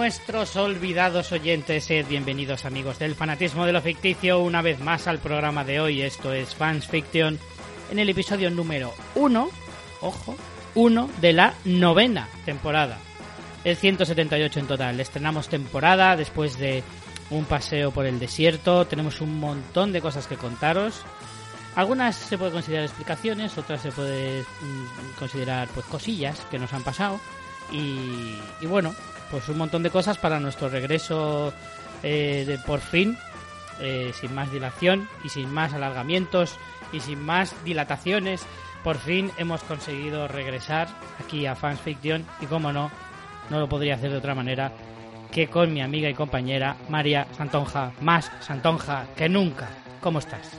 nuestros olvidados oyentes, sed bienvenidos amigos del fanatismo de lo ficticio una vez más al programa de hoy. Esto es Fans Fiction en el episodio número 1, ojo, 1 de la novena temporada. El 178 en total. Estrenamos temporada después de un paseo por el desierto. Tenemos un montón de cosas que contaros. Algunas se puede considerar explicaciones, otras se puede mm, considerar pues cosillas que nos han pasado. Y, y bueno, pues un montón de cosas para nuestro regreso eh, de por fin, eh, sin más dilación y sin más alargamientos y sin más dilataciones. Por fin hemos conseguido regresar aquí a Fans Fiction y como no, no lo podría hacer de otra manera que con mi amiga y compañera María Santonja, más Santonja que nunca. ¿Cómo estás?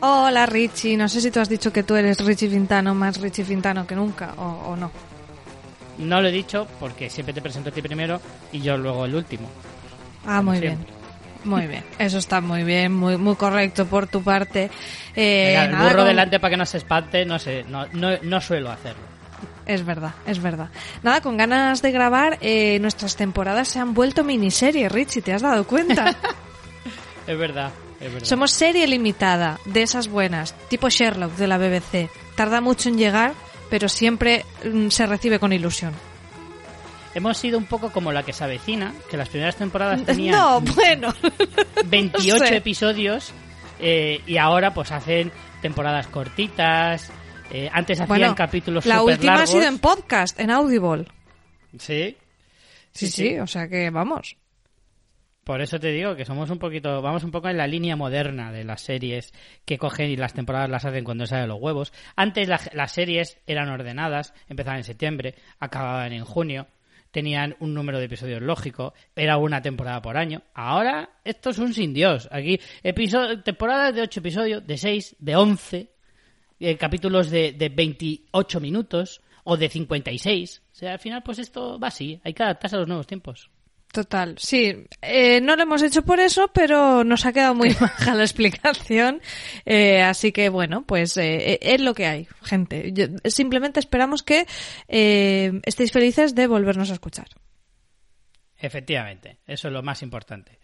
Hola Richie, no sé si tú has dicho que tú eres Richie Fintano, más Richie Fintano que nunca o, o no. No lo he dicho porque siempre te presento a ti primero y yo luego el último. Ah, muy bien. Muy bien, eso está muy bien, muy muy correcto por tu parte. Eh, Venga, el nada, burro delante para que no se espante, no sé, no, no, no suelo hacerlo. Es verdad, es verdad. Nada, con ganas de grabar, eh, nuestras temporadas se han vuelto miniseries, Richie, ¿te has dado cuenta? Es verdad, es verdad. Somos serie limitada, de esas buenas, tipo Sherlock de la BBC. Tarda mucho en llegar, pero siempre mm, se recibe con ilusión. Hemos sido un poco como la que se avecina, que las primeras temporadas tenían No, bueno. 28 no sé. episodios eh, y ahora pues hacen temporadas cortitas. eh, antes hacían Bueno, capítulos la última ha sido largos. en podcast, en Audible. Sí. Sí, sí, o sea que vamos. Por eso te digo que somos un poquito, vamos un poco en la línea moderna de las series que cogen y las temporadas las hacen cuando salen los huevos. Antes la- las series eran ordenadas, empezaban en septiembre, acababan en junio, tenían un número de episodios lógico, era una temporada por año. Ahora esto es un sin Dios. Aquí episo- temporadas de 8 episodios, de 6, de 11, eh, capítulos de, de 28 minutos o de 56. O sea, al final pues esto va así, hay que adaptarse a los nuevos tiempos. Total, sí. Eh, no lo hemos hecho por eso, pero nos ha quedado muy baja la explicación. Eh, así que bueno, pues eh, es lo que hay, gente. Yo- simplemente esperamos que estéis felices de volvernos a escuchar. Efectivamente, eso es lo más importante.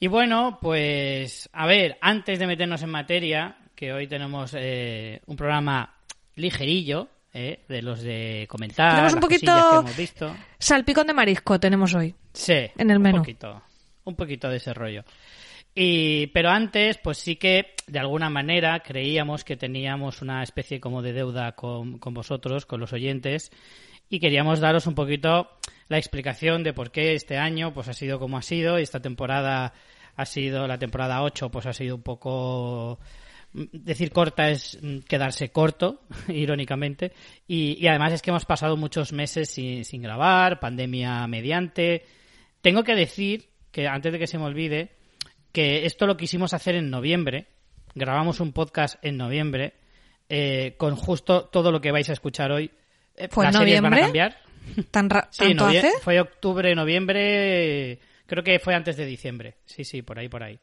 Y bueno, pues a ver, antes de meternos en materia, que hoy tenemos eh, un programa ligerillo, eh, de los de comentar, Tenemos un poquito- que visto. Salpicón de marisco tenemos hoy. Sí, en el menú. Un poquito, un poquito de ese rollo. Y, pero antes, pues sí que de alguna manera creíamos que teníamos una especie como de deuda con, con vosotros, con los oyentes, y queríamos daros un poquito la explicación de por qué este año pues ha sido como ha sido, y esta temporada ha sido, la temporada 8 pues ha sido un poco decir corta es mm, quedarse corto, irónicamente. Y, y además es que hemos pasado muchos meses sin, sin grabar, pandemia mediante. Tengo que decir que antes de que se me olvide, que esto lo quisimos hacer en noviembre. Grabamos un podcast en noviembre eh, con justo todo lo que vais a escuchar hoy. Eh, ¿Fue en las series van a noviembre? cambiar. ¿Tan ra- Sí, ¿Tanto novie- hace? fue octubre, noviembre, creo que fue antes de diciembre. Sí, sí, por ahí, por ahí.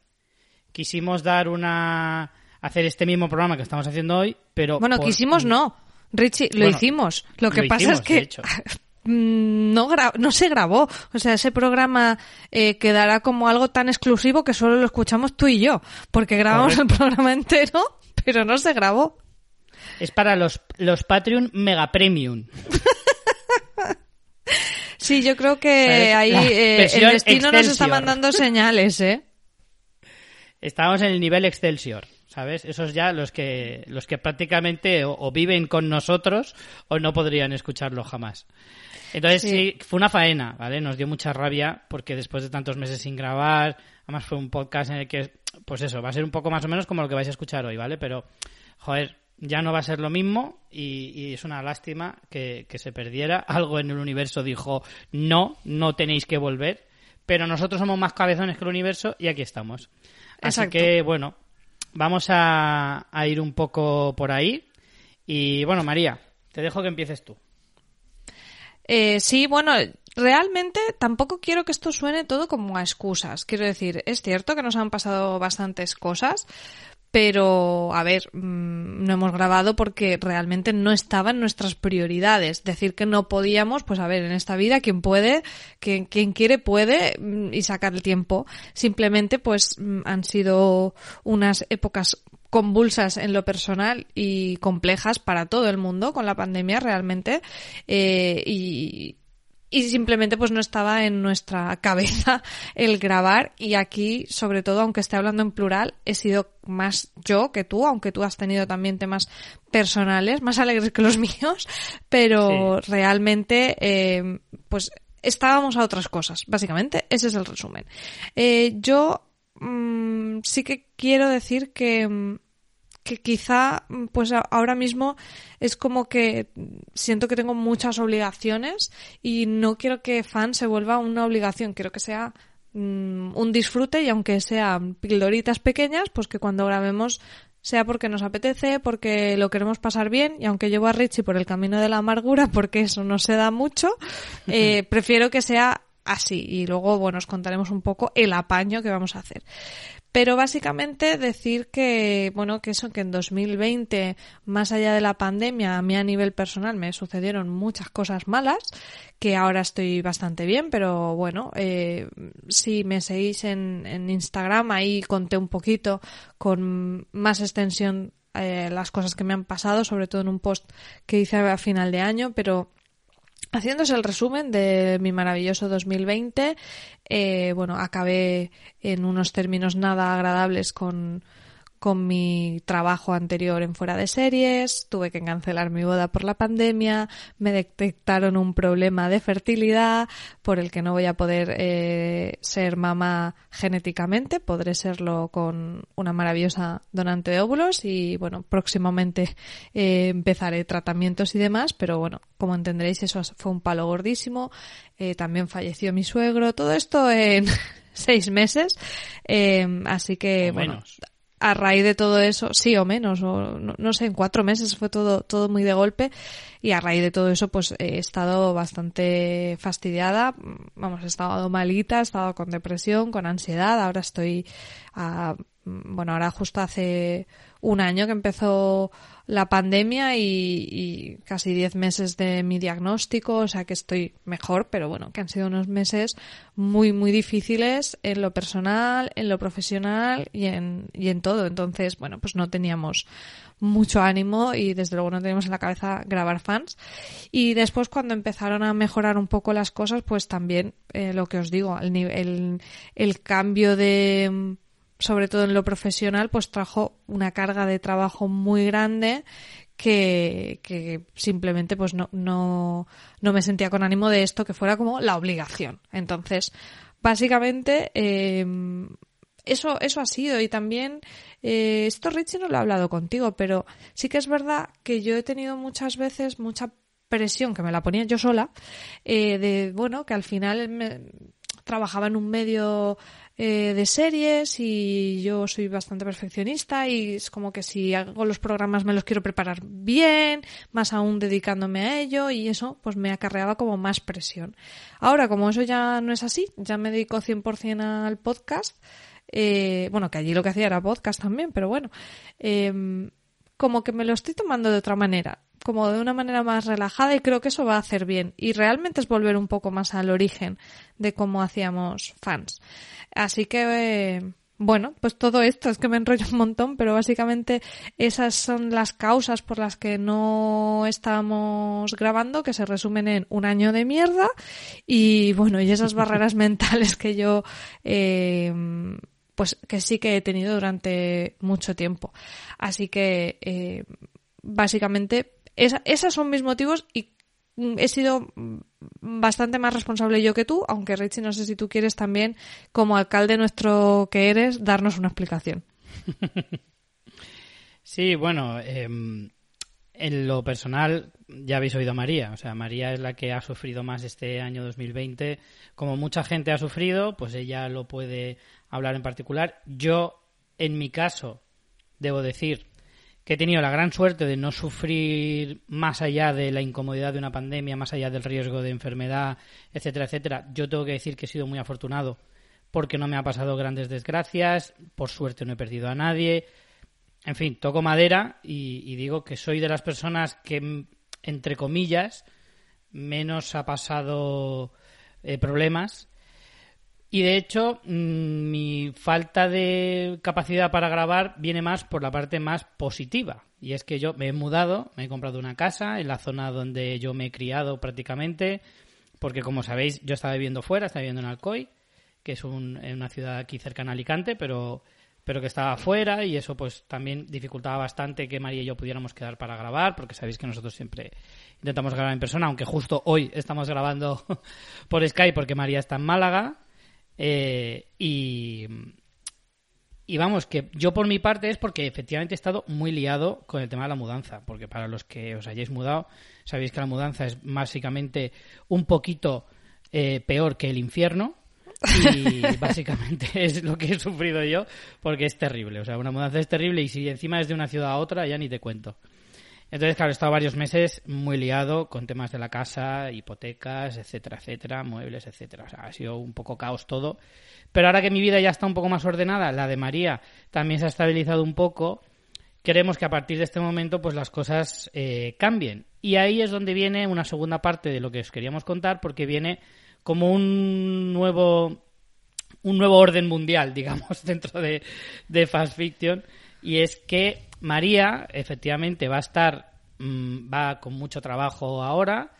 Quisimos dar una... hacer este mismo programa que estamos haciendo hoy, pero... Bueno, por- quisimos no. Richie, lo Bueno, hicimos. Lo que lo pasa hicimos, es que mm, no, gra- no se grabó. O sea, ese programa eh, quedará como algo tan exclusivo que solo lo escuchamos tú y yo. Porque grabamos el programa entero, pero no se grabó. Es para los, los Patreon Mega Premium. Sí, yo creo que ahí eh, el destino nos está mandando señales, ¿eh? Estábamos en el nivel Excelsior, ¿sabes? Esos ya los que, los que prácticamente o, o viven con nosotros o no podrían escucharlo jamás. Entonces sí. Sí. fue una faena, ¿vale? Nos dio mucha rabia porque después de tantos meses sin grabar, además fue un podcast en el que, pues eso, va a ser un poco más o menos como lo que vais a escuchar hoy, ¿vale? Pero, joder, ya no va a ser lo mismo y, y es una lástima que, que se perdiera. Algo en el universo dijo, no, no tenéis que volver. Pero nosotros somos más cabezones que el universo y aquí estamos. Así Exacto. que, bueno, vamos a, a ir un poco por ahí. Y bueno, María, te dejo que empieces tú. Eh, sí, bueno, realmente tampoco quiero que esto suene todo como a excusas. Quiero decir, es cierto que nos han pasado bastantes cosas, pero a ver, mm, no hemos grabado porque realmente no estaba en nuestras prioridades. Decir que no podíamos, pues a ver, en esta vida quien puede, quien, quien quiere puede mm, y sacar el tiempo. Simplemente pues mm, han sido unas épocas convulsas en lo personal y complejas para todo el mundo con la pandemia realmente eh, y, y simplemente pues no estaba en nuestra cabeza el grabar. Y aquí sobre todo aunque esté hablando en plural he sido más yo que tú aunque tú has tenido también temas personales más alegres que los míos pero realmente eh, pues estábamos a otras cosas básicamente. Ese es el resumen. Eh, yo mm, sí que quiero decir que mm, que quizá pues ahora mismo es como que siento que tengo muchas obligaciones y no quiero que fan se vuelva una obligación, quiero que sea mm, un disfrute y aunque sean pildoritas pequeñas, pues que cuando grabemos sea porque nos apetece, porque lo queremos pasar bien. Y aunque llevo a Richie por el camino de la amargura, porque eso no se da mucho, eh, prefiero que sea así. Y luego bueno os contaremos un poco el apaño que vamos a hacer. Pero básicamente decir que, bueno, que eso, que en 2020, más allá de la pandemia, a mí a nivel personal me sucedieron muchas cosas malas, que ahora estoy bastante bien, pero bueno, eh, si me seguís en, en Instagram, ahí conté un poquito con más extensión eh, las cosas que me han pasado, sobre todo en un post que hice a final de año, pero Haciéndose el resumen de mi maravilloso 2020, eh, bueno, acabé en unos términos nada agradables con, con mi trabajo anterior en fuera de series, tuve que cancelar mi boda por la pandemia, me detectaron un problema de fertilidad por el que no voy a poder eh, ser mamá genéticamente, podré serlo con una maravillosa donante de óvulos y bueno, próximamente eh, empezaré tratamientos y demás, pero bueno, como entenderéis eso fue un palo gordísimo, eh, también falleció mi suegro, todo esto en seis meses, así que bueno, a raíz de todo eso, sí o menos, o no, sé, en cuatro meses fue todo, todo muy de golpe y a raíz de todo eso pues he estado bastante fastidiada, vamos, he estado malita, he estado con depresión, con ansiedad, ahora estoy, a, bueno, ahora justo hace un año que empezó la pandemia y, casi diez meses de mi diagnóstico, o sea que estoy mejor, pero bueno, que han sido unos meses muy, muy difíciles en lo personal, en lo profesional y en, y en todo. Entonces, bueno, pues no teníamos mucho ánimo y desde luego no teníamos en la cabeza grabar fans. Y después cuando empezaron a mejorar un poco las cosas, pues también eh, lo que os digo, el, el cambio de sobre todo en lo profesional, pues trajo una carga de trabajo muy grande que, que simplemente pues no, no, no me sentía con ánimo de esto que fuera como la obligación. Entonces, básicamente, eh, eso, eso ha sido. Y también, eh, esto Richie no lo he hablado contigo, pero sí que es verdad que yo he tenido muchas veces mucha presión que me la ponía yo sola, eh, de, bueno, que al final me, trabajaba en un medio eh, de series y yo soy bastante perfeccionista y es como que si hago los programas me los quiero preparar bien, más aún dedicándome a ello y eso pues me acarreaba como más presión. Ahora, como eso ya no es así, ya me dedico 100% al podcast, eh, bueno, que allí lo que hacía era podcast también, pero bueno, em, como que me lo estoy tomando de otra manera como de una manera más relajada y creo que eso va a hacer bien. Y realmente es volver un poco más al origen de cómo hacíamos fans. Así que, eh, bueno, pues todo esto es que me enrollo un montón, pero básicamente esas son las causas por las que no estamos grabando, que se resumen en un año de mierda y bueno, y esas barreras mentales que yo, eh, pues que sí que he tenido durante mucho tiempo. Así que, eh, básicamente esos son mis motivos y mm, he sido bastante más responsable yo que tú, aunque Richie, no sé si tú quieres también, como alcalde nuestro que eres, darnos una explicación. Sí, bueno, em, en lo personal ya habéis oído a María, o sea, María es la que ha sufrido más este año 2020. Como mucha gente ha sufrido, pues ella lo puede hablar en particular. Yo, en mi caso, debo decir que he tenido la gran suerte de no sufrir más allá de la incomodidad de una pandemia, más allá del riesgo de enfermedad, etcétera, etcétera. Yo tengo que decir que he sido muy afortunado porque no me ha pasado grandes desgracias, por suerte no he perdido a nadie, en fin, toco madera y, digo que soy de las personas que, entre comillas, menos ha pasado eh, problemas. Y de hecho, mm, mi falta de capacidad para grabar viene más por la parte más positiva. Y es que yo me he mudado, me he comprado una casa en la zona donde yo me he criado prácticamente, porque como sabéis, yo estaba viviendo fuera, estaba viviendo en Alcoy, que es una ciudad aquí cercana a Alicante, pero pero que estaba fuera y eso pues también dificultaba bastante que María y yo pudiéramos quedar para grabar, porque sabéis que nosotros siempre intentamos grabar en persona, aunque justo hoy estamos grabando por Skype porque María está en Málaga. Eh, y, y vamos, que yo por mi parte es porque efectivamente he estado muy liado con el tema de la mudanza, porque para los que os hayáis mudado, sabéis que la mudanza es básicamente un poquito eh, peor que el infierno, y básicamente es lo que he sufrido yo porque es terrible. O sea, una mudanza es terrible y si encima es de una ciudad a otra ya ni te cuento. Entonces, claro, he estado varios meses muy liado con temas de la casa, hipotecas, etcétera, etcétera, muebles, etcétera. O sea, ha sido un poco caos todo. Pero ahora que mi vida ya está un poco más ordenada, la de María también se ha estabilizado un poco, queremos que a partir de este momento pues las cosas eh, cambien. Y ahí es donde viene una segunda parte de lo que os queríamos contar, porque viene como un nuevo un nuevo orden mundial, digamos, dentro de, de Fast Fiction. Y es que María, efectivamente, va a estar, mm, va con mucho trabajo ahora.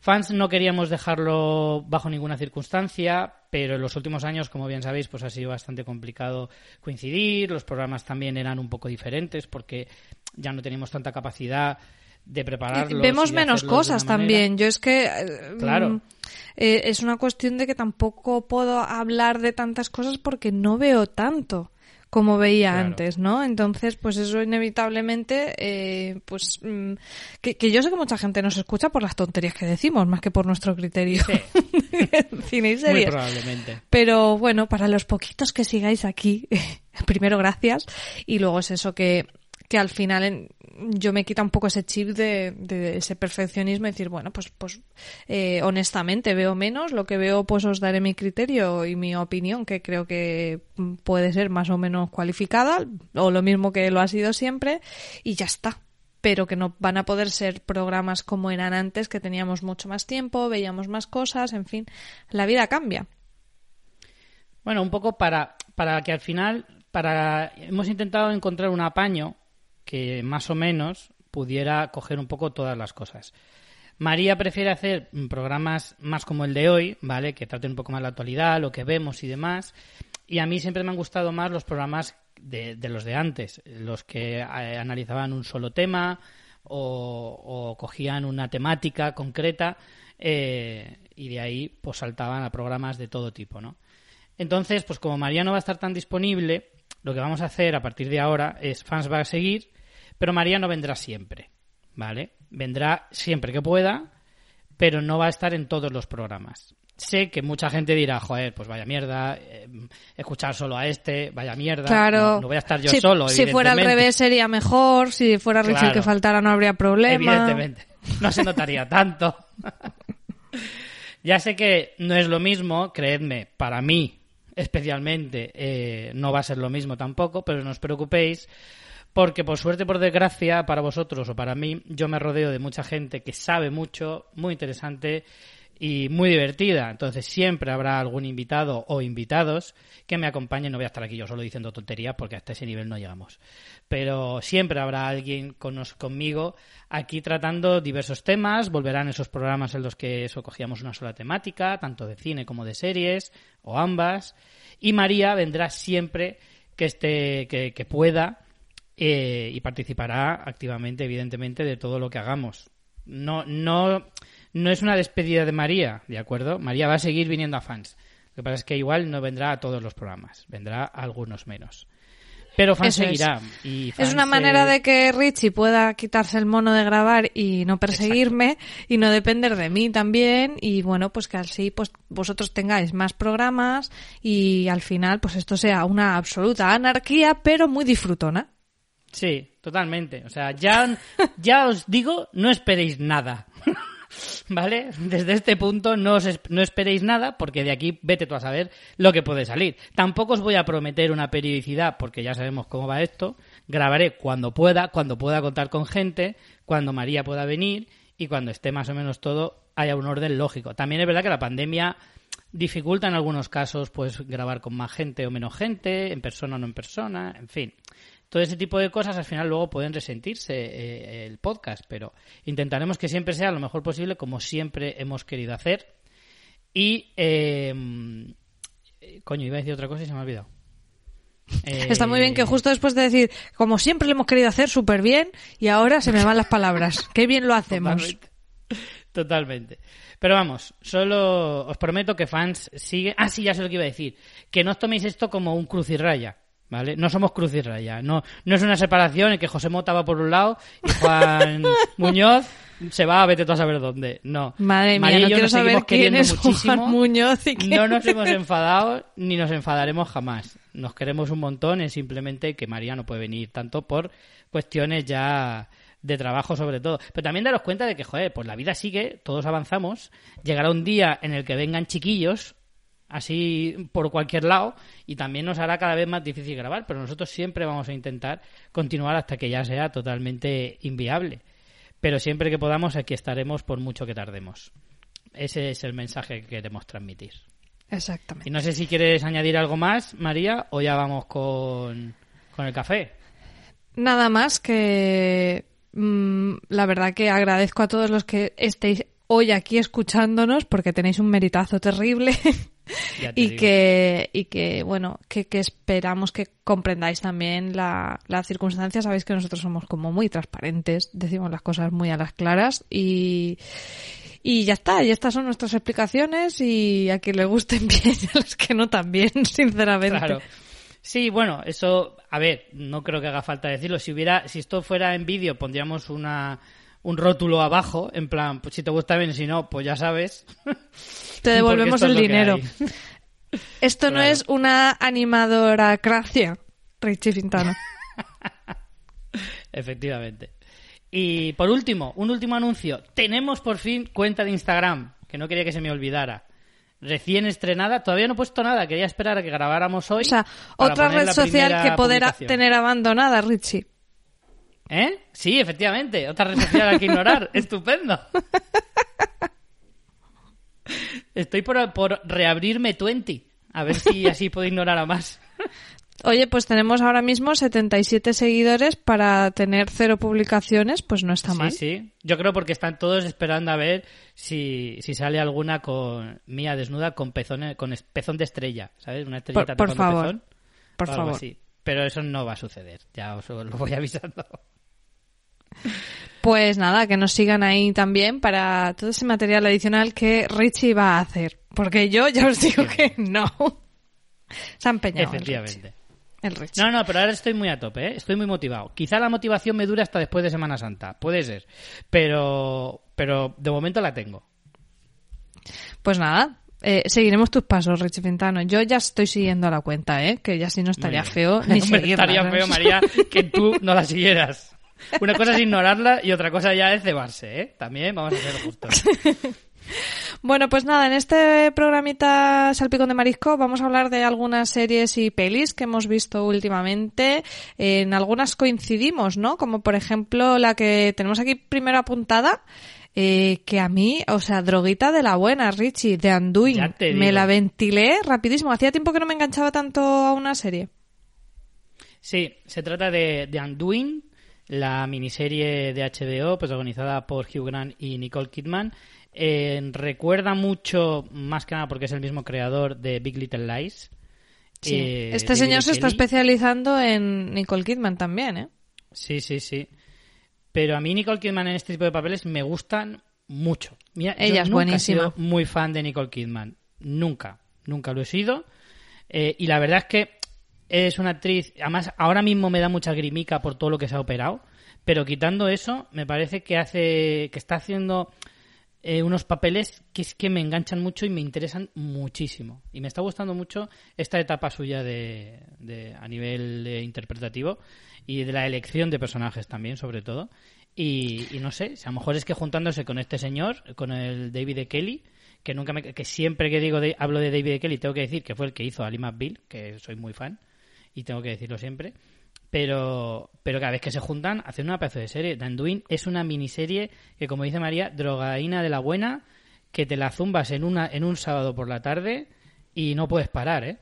Fans no queríamos dejarlo bajo ninguna circunstancia, pero en los últimos años, como bien sabéis, pues ha sido bastante complicado coincidir. Los programas también eran un poco diferentes porque ya no teníamos tanta capacidad de prepararlos. Vemos menos cosas también. Yo es que. Eh, claro. Mm, eh, es una cuestión de que tampoco puedo hablar de tantas cosas porque no veo tanto como veía antes, ¿no? Entonces, pues eso inevitablemente, eh, pues mm, que, yo sé que mucha gente nos escucha por las tonterías que decimos, más que por nuestro criterio. Sí. Cine y series. Muy probablemente. Pero bueno, para los poquitos que sigáis aquí, primero gracias y luego es eso que que al final yo me quita un poco ese chip de, ese perfeccionismo y decir, bueno, pues, pues eh, honestamente veo menos, lo que veo pues os daré mi criterio y mi opinión, que creo que puede ser más o menos cualificada, o lo mismo que lo ha sido siempre, y ya está pero que no van a poder ser programas como eran antes, que teníamos mucho más tiempo, veíamos más cosas, en fin, la vida cambia. Bueno, un poco para, para que al final, para hemos intentado encontrar un apaño que más o menos pudiera coger un poco todas las cosas. María prefiere hacer programas más como el de hoy, ¿vale? Que traten un poco más la actualidad, lo que vemos y demás. Y a mí siempre me han gustado más los programas de, los de antes, los que eh, analizaban un solo tema o, cogían una temática concreta eh, y de ahí pues saltaban a programas de todo tipo, ¿no? Entonces, pues como María no va a estar tan disponible, lo que vamos a hacer a partir de ahora es Fans va a seguir pero María no vendrá siempre, ¿vale? Vendrá siempre que pueda, pero no va a estar en todos los programas. Sé que mucha gente dirá, joder, pues vaya mierda, eh, escuchar solo a este, vaya mierda. Claro. No, voy a estar yo solo. Si fuera al revés sería mejor, si fuera Richie que faltara no habría problema. Evidentemente. No se notaría tanto. ya sé que no es lo mismo, creedme, para mí especialmente eh, no va a ser lo mismo tampoco, pero no os preocupéis porque por suerte, por desgracia, para vosotros o para mí, yo me rodeo de mucha gente que sabe mucho, muy interesante y muy divertida. Entonces siempre habrá algún invitado o invitados que me acompañen. No voy a estar aquí yo solo diciendo tonterías porque hasta ese nivel no llegamos. Pero siempre habrá alguien con conmigo aquí tratando diversos temas. Volverán esos programas en los que eso cogíamos una sola temática, tanto de cine como de series o ambas. Y María vendrá siempre que esté, que, que pueda eh, y participará activamente, evidentemente, de todo lo que hagamos. No, no, no es una despedida de María, ¿de acuerdo? María va a seguir viniendo a fans. Lo que pasa es que igual no vendrá a todos los programas, vendrá a algunos menos. Pero fans seguirá. Es. una manera de que Richie pueda quitarse el mono de grabar y no perseguirme y no depender de mí también. Y bueno, pues que así pues vosotros tengáis más programas y al final pues esto sea una absoluta anarquía, pero muy disfrutona. Sí, totalmente. O sea, ya, ya os digo, no esperéis nada. ¿vale? Desde este punto no, os no esperéis nada porque de aquí vete tú a saber lo que puede salir. Tampoco os voy a prometer una periodicidad porque ya sabemos cómo va esto. Grabaré cuando pueda, cuando pueda contar con gente, cuando María pueda venir y cuando esté más o menos todo haya un orden lógico. También es verdad que la pandemia dificulta en algunos casos pues grabar con más gente o menos gente, en persona o no en persona, en fin todo ese tipo de cosas al final luego pueden resentirse eh, el podcast, pero intentaremos que siempre sea lo mejor posible como siempre hemos querido hacer. Y, em, coño, iba a decir otra cosa y se me ha olvidado. Está muy bien que justo después de decir, como siempre lo hemos querido hacer súper bien, y ahora se me van las palabras. Qué bien lo hacemos. Totalmente. Pero vamos, solo os prometo que fans sigue. Ah, sí, ya sé lo que iba a decir. Que no os toméis esto como un cruz y raya ¿Vale? No somos cruz y raya. No, no es una separación en que José Mota va por un lado y Juan Muñoz se va a vete tú a saber dónde. No. Madre mía, no quiero saber quién es Juan Muñoz y No nos hemos enfadado ni nos enfadaremos jamás. Nos queremos un montón, es simplemente que María no puede venir tanto por cuestiones ya de trabajo sobre todo. Pero también daros cuenta de que, joder, pues la vida sigue, todos avanzamos, llegará un día en el que vengan chiquillos así por cualquier lado y también nos hará cada vez más difícil grabar, pero nosotros siempre vamos a intentar continuar hasta que ya sea totalmente inviable. Pero siempre que podamos aquí estaremos por mucho que tardemos. Ese es el mensaje que queremos transmitir. Exactamente. Y no sé si quieres añadir algo más, María, o ya vamos con, con el café. Nada más que mm, la verdad que agradezco a todos los que estéis hoy aquí escuchándonos porque tenéis un meritazo terrible y que y que bueno que, esperamos que comprendáis también la, la, circunstancia sabéis que nosotros somos como muy transparentes decimos las cosas muy a las claras y y ya está, y estas son nuestras explicaciones y a quien le gusten bien y a los que no también, sinceramente. Claro. Sí, bueno, eso, a ver, no creo que haga falta decirlo. Si hubiera, si esto fuera en vídeo, pondríamos una, un rótulo abajo, en plan, pues si te gusta bien, si no, pues ya sabes. Te devolvemos el dinero. Esto no es una animadora cracia, Richie Fintano. Efectivamente. Y por último, un último anuncio. Tenemos por fin cuenta de Instagram, que no quería que se me olvidara. Recién estrenada, todavía no he puesto nada, quería esperar a que grabáramos hoy. O sea, otra red social que poder tener abandonada, Richie. ¿Eh? Sí, efectivamente. Otra red social que ignorar. Estupendo. Estoy por, por reabrirme 20. A ver si así puedo ignorar a más. Oye, pues tenemos ahora mismo 77 seguidores para tener cero publicaciones, pues no está mal. Sí, sí. Yo creo porque están todos esperando a ver si, si sale alguna con mía desnuda con pezón, con pezón de estrella, ¿sabes? Una estrellita por, por favor. Por favor. Pero eso no va a suceder, ya os lo voy avisando. Pues nada, que nos sigan ahí también para todo ese material adicional que Richie va a hacer. Porque yo ya os digo que no. Se ha empeñado. Efectivamente. El Richie. No, no, pero ahora estoy muy a tope, ¿eh? estoy muy motivado. Quizá la motivación me dure hasta después de Semana Santa, puede ser. Pero, pero de momento la tengo. Pues nada, eh, seguiremos tus pasos, Richie Pintano. Yo ya estoy siguiendo la cuenta, ¿eh? Que ya si no estaría feo ni Estaría feo, María, que tú no la siguieras. Una cosa es ignorarla y otra cosa ya es cebarse, ¿eh? También vamos a ser justos. Bueno, pues nada, en este programita Salpicón de Marisco vamos a hablar de algunas series y pelis que hemos visto últimamente. En algunas coincidimos, ¿no? Como por ejemplo la que tenemos aquí primero apuntada, eh, que a mí, o sea, droguita de la buena, Richie, de Anduin. Me la ventilé rapidísimo. Hacía tiempo que no me enganchaba tanto a una serie. Sí, se trata de, de Anduin, la miniserie de HBO protagonizada por Hugh Grant y Nicole Kidman. Eh, recuerda mucho, más que nada porque es el mismo creador de Big Little Lies. Sí. Eh, este señor se está especializando en Nicole Kidman también, ¿eh? Sí, sí, sí. Pero a mí Nicole Kidman en este tipo de papeles me gustan mucho. Ella es buenísima. He sido muy fan de Nicole Kidman. Nunca, nunca lo he sido. Eh, y la verdad es que es una actriz, además ahora mismo me da mucha grimica por todo lo que se ha operado, pero quitando eso, me parece que hace, que está haciendo eh, unos papeles que es que me enganchan mucho y me interesan muchísimo. Y me está gustando mucho esta etapa suya de, de a nivel interpretativo y de la elección de personajes también, sobre todo. Y, y no sé, a lo mejor es que juntándose con este señor, con el David E. Kelly, que nunca me, que siempre que digo de, hablo de David E. Kelly tengo que decir que fue el que hizo Ali McBeal, que soy muy fan y tengo que decirlo siempre. Pero, pero cada vez que se juntan hacen una pedazo de serie. Danduin es una miniserie que, como dice María, drogaína de la buena, que te la zumbas en una en un sábado por la tarde y no puedes parar, ¿eh?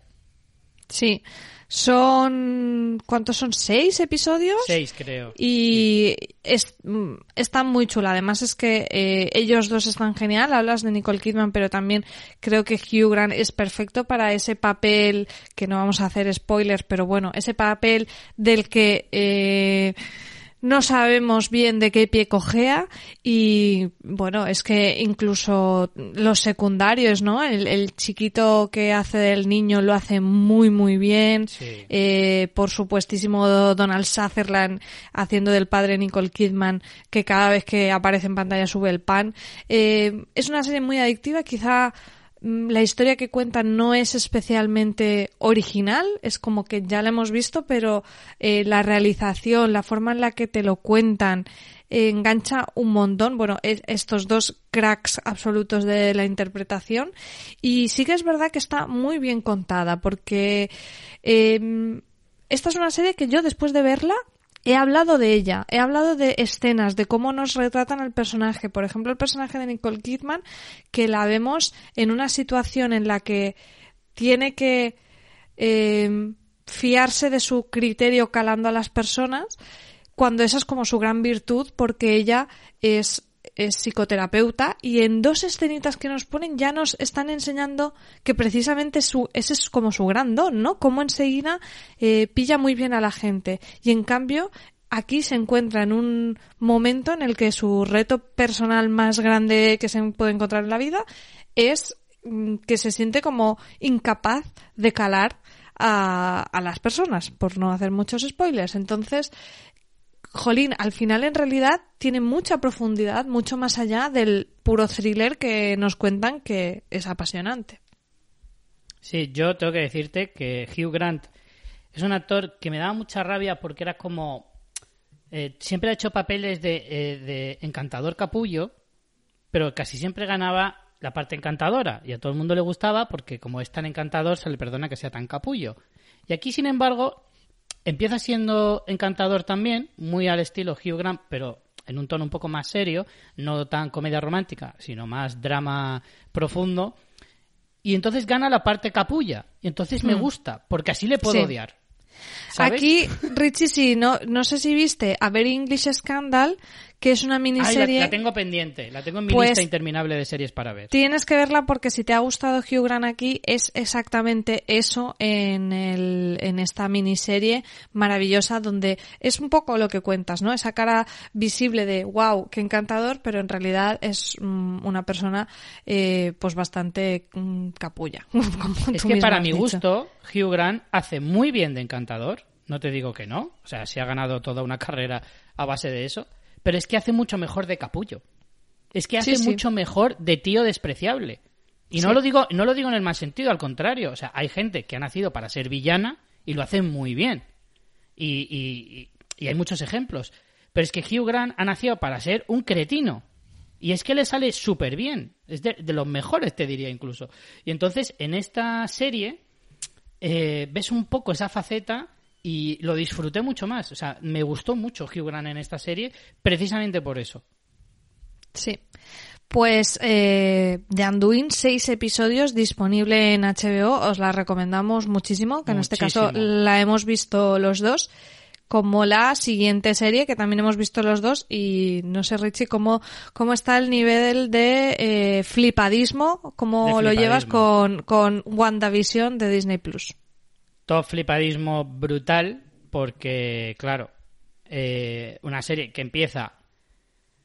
Sí, son... ¿Cuántos son? ¿Seis episodios? Seis, creo. Y es, mm, está muy chula. Además es que eh, ellos dos están genial. Hablas de Nicole Kidman, pero también creo que Hugh Grant es perfecto para ese papel, que no vamos a hacer spoilers, pero bueno, ese papel del que... Eh, no sabemos bien de qué pie cojea y bueno, es que incluso los secundarios, ¿no? El, chiquito que hace del niño lo hace muy muy bien. Eh, por supuestísimo Donald Sutherland haciendo del padre Nicole Kidman que cada vez que aparece en pantalla sube el pan. Eh, es una serie muy adictiva, quizá la historia que cuentan no es especialmente original, es como que ya la hemos visto, pero eh, la realización, la forma en la que te lo cuentan, eh, engancha un montón. Bueno, estos dos cracks absolutos de la interpretación. Y sí que es verdad que está muy bien contada, porque eh, esta es una serie que yo después de verla He hablado de ella, he hablado de escenas, de cómo nos retratan al personaje. Por ejemplo, el personaje de Nicole Kidman, que la vemos en una situación en la que tiene que eh, fiarse de su criterio calando a las personas, cuando esa es como su gran virtud, porque ella es es psicoterapeuta y en dos escenitas que nos ponen ya nos están enseñando que precisamente su, ese es como su gran don, ¿no? Cómo enseguida eh, pilla muy bien a la gente. Y en cambio, aquí se encuentra en un momento en el que su reto personal más grande que se puede encontrar en la vida es mm, que se siente como incapaz de calar a, a las personas, por no hacer muchos spoilers. Entonces, jolín, al final en realidad tiene mucha profundidad, mucho más allá del puro thriller que nos cuentan que es apasionante. Sí, yo tengo que decirte que Hugh Grant es un actor que me daba mucha rabia porque era como... Eh, siempre ha hecho papeles eh, de encantador capullo, pero casi siempre ganaba la parte encantadora y a todo el mundo le gustaba porque como es tan encantador se le perdona que sea tan capullo. Y aquí, sin embargo, Empieza siendo encantador también, muy al estilo Hugh Grant, pero en un tono un poco más serio, no tan comedia romántica, sino más drama profundo. Y entonces gana la parte capulla. Y entonces me hmm. gusta, porque así le puedo odiar. Aquí, Richie, sí, no, no sé si viste A Very English Scandal, que es una miniserie. la, tengo pendiente, la tengo en mi pues lista interminable de series para ver. Tienes que verla porque si te ha gustado Hugh Grant aquí, es exactamente eso en, el, en esta miniserie maravillosa, donde es un poco lo que cuentas, ¿no? Esa cara visible de wow, qué encantador, pero en realidad es mm, una persona eh, pues bastante mm, capulla. es que para mi gusto, Hugh Grant hace muy bien de encantador. No te digo que no. O sea, se ha ganado toda una carrera a base de eso pero es que hace mucho mejor de capullo. Es que hace mucho mejor de tío despreciable. Y no lo digo, no lo digo en el mal sentido, al contrario. O sea, hay gente que ha nacido para ser villana y lo hacen muy bien. Y, hay muchos ejemplos. Pero es que Hugh Grant ha nacido para ser un cretino. Y es que le sale súper bien. Es de, los mejores, te diría incluso. Y entonces, en esta serie, eh, ves un poco esa faceta y lo disfruté mucho más. O sea, me gustó mucho Hugh Grant en esta serie precisamente por eso. Sí. Pues eh, The Anduin, seis episodios disponible en HBO, os la recomendamos muchísimo, que en este caso la hemos visto los dos, como la siguiente serie que también hemos visto los dos y no sé Richie cómo, cómo está el nivel de eh, flipadismo, cómo lo llevas con, con WandaVision de Disney Plus todo flipadismo brutal porque, claro, eh, una serie que empieza...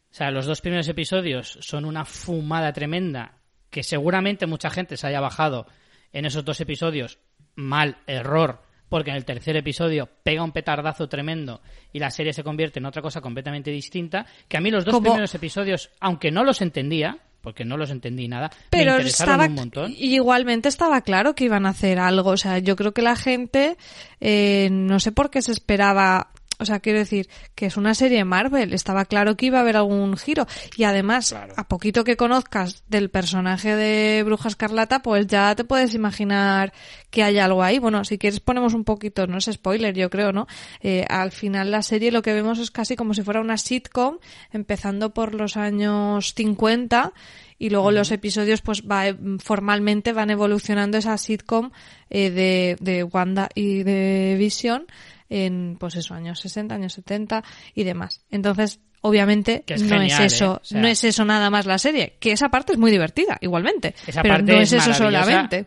O sea, los dos primeros episodios son una fumada tremenda que seguramente mucha gente se haya bajado en esos dos episodios. Mal, error, porque en el tercer episodio pega un petardazo tremendo y la serie se convierte en otra cosa completamente distinta. Que a mí los dos primeros episodios, aunque no los entendía, porque no los entendí nada. Pero me estaba, un montón. igualmente estaba claro que iban a hacer algo. O sea, yo creo que la gente, eh, no sé por qué se esperaba O sea, quiero decir que es una serie Marvel. Estaba claro que iba a haber algún giro. Y además, a poquito que conozcas del personaje de Bruja Escarlata, pues ya te puedes imaginar que hay algo ahí. Bueno, si quieres ponemos un poquito, no es spoiler, yo creo, ¿no? Eh, al final la serie lo que vemos es casi como si fuera una sitcom, empezando por los años 50 y luego los episodios pues va, formalmente van evolucionando esa sitcom eh, de, de Wanda y de Vision en pues eso años 60 años 70 y demás. Entonces obviamente no es eso ¿eh? no es eso nada más la serie que esa parte es muy divertida igualmente pero no es, eso solamente.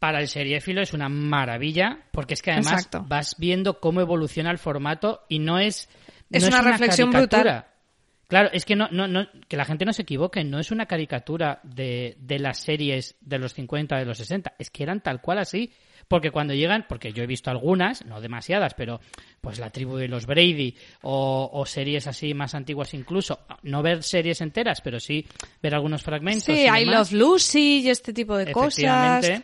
Para el seriéfilo es una maravilla porque es que además vas viendo cómo evoluciona el formato y no es es una, reflexión brutal. Claro, es que no, no, no, que la gente no se equivoque, no es una caricatura de, de las series de los 50, de los 60, es que eran tal cual así, porque cuando llegan, porque yo he visto algunas, no demasiadas, pero pues la tribu de los Brady o, o, series así más antiguas incluso, no ver series enteras, pero sí ver algunos fragmentos. Sí, I Love Lucy y este tipo de cosas.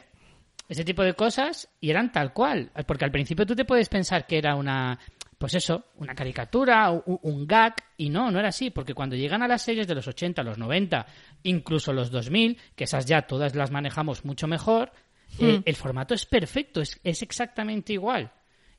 Ese tipo de cosas y eran tal cual, porque al principio tú te puedes pensar que era una pues eso, una caricatura, un, un, gag, y no, no era así, porque cuando llegan a las series de los 80, los 90, incluso los 2000, que esas ya todas las manejamos mucho mejor, eh, hmm. el formato es perfecto, es, es exactamente igual.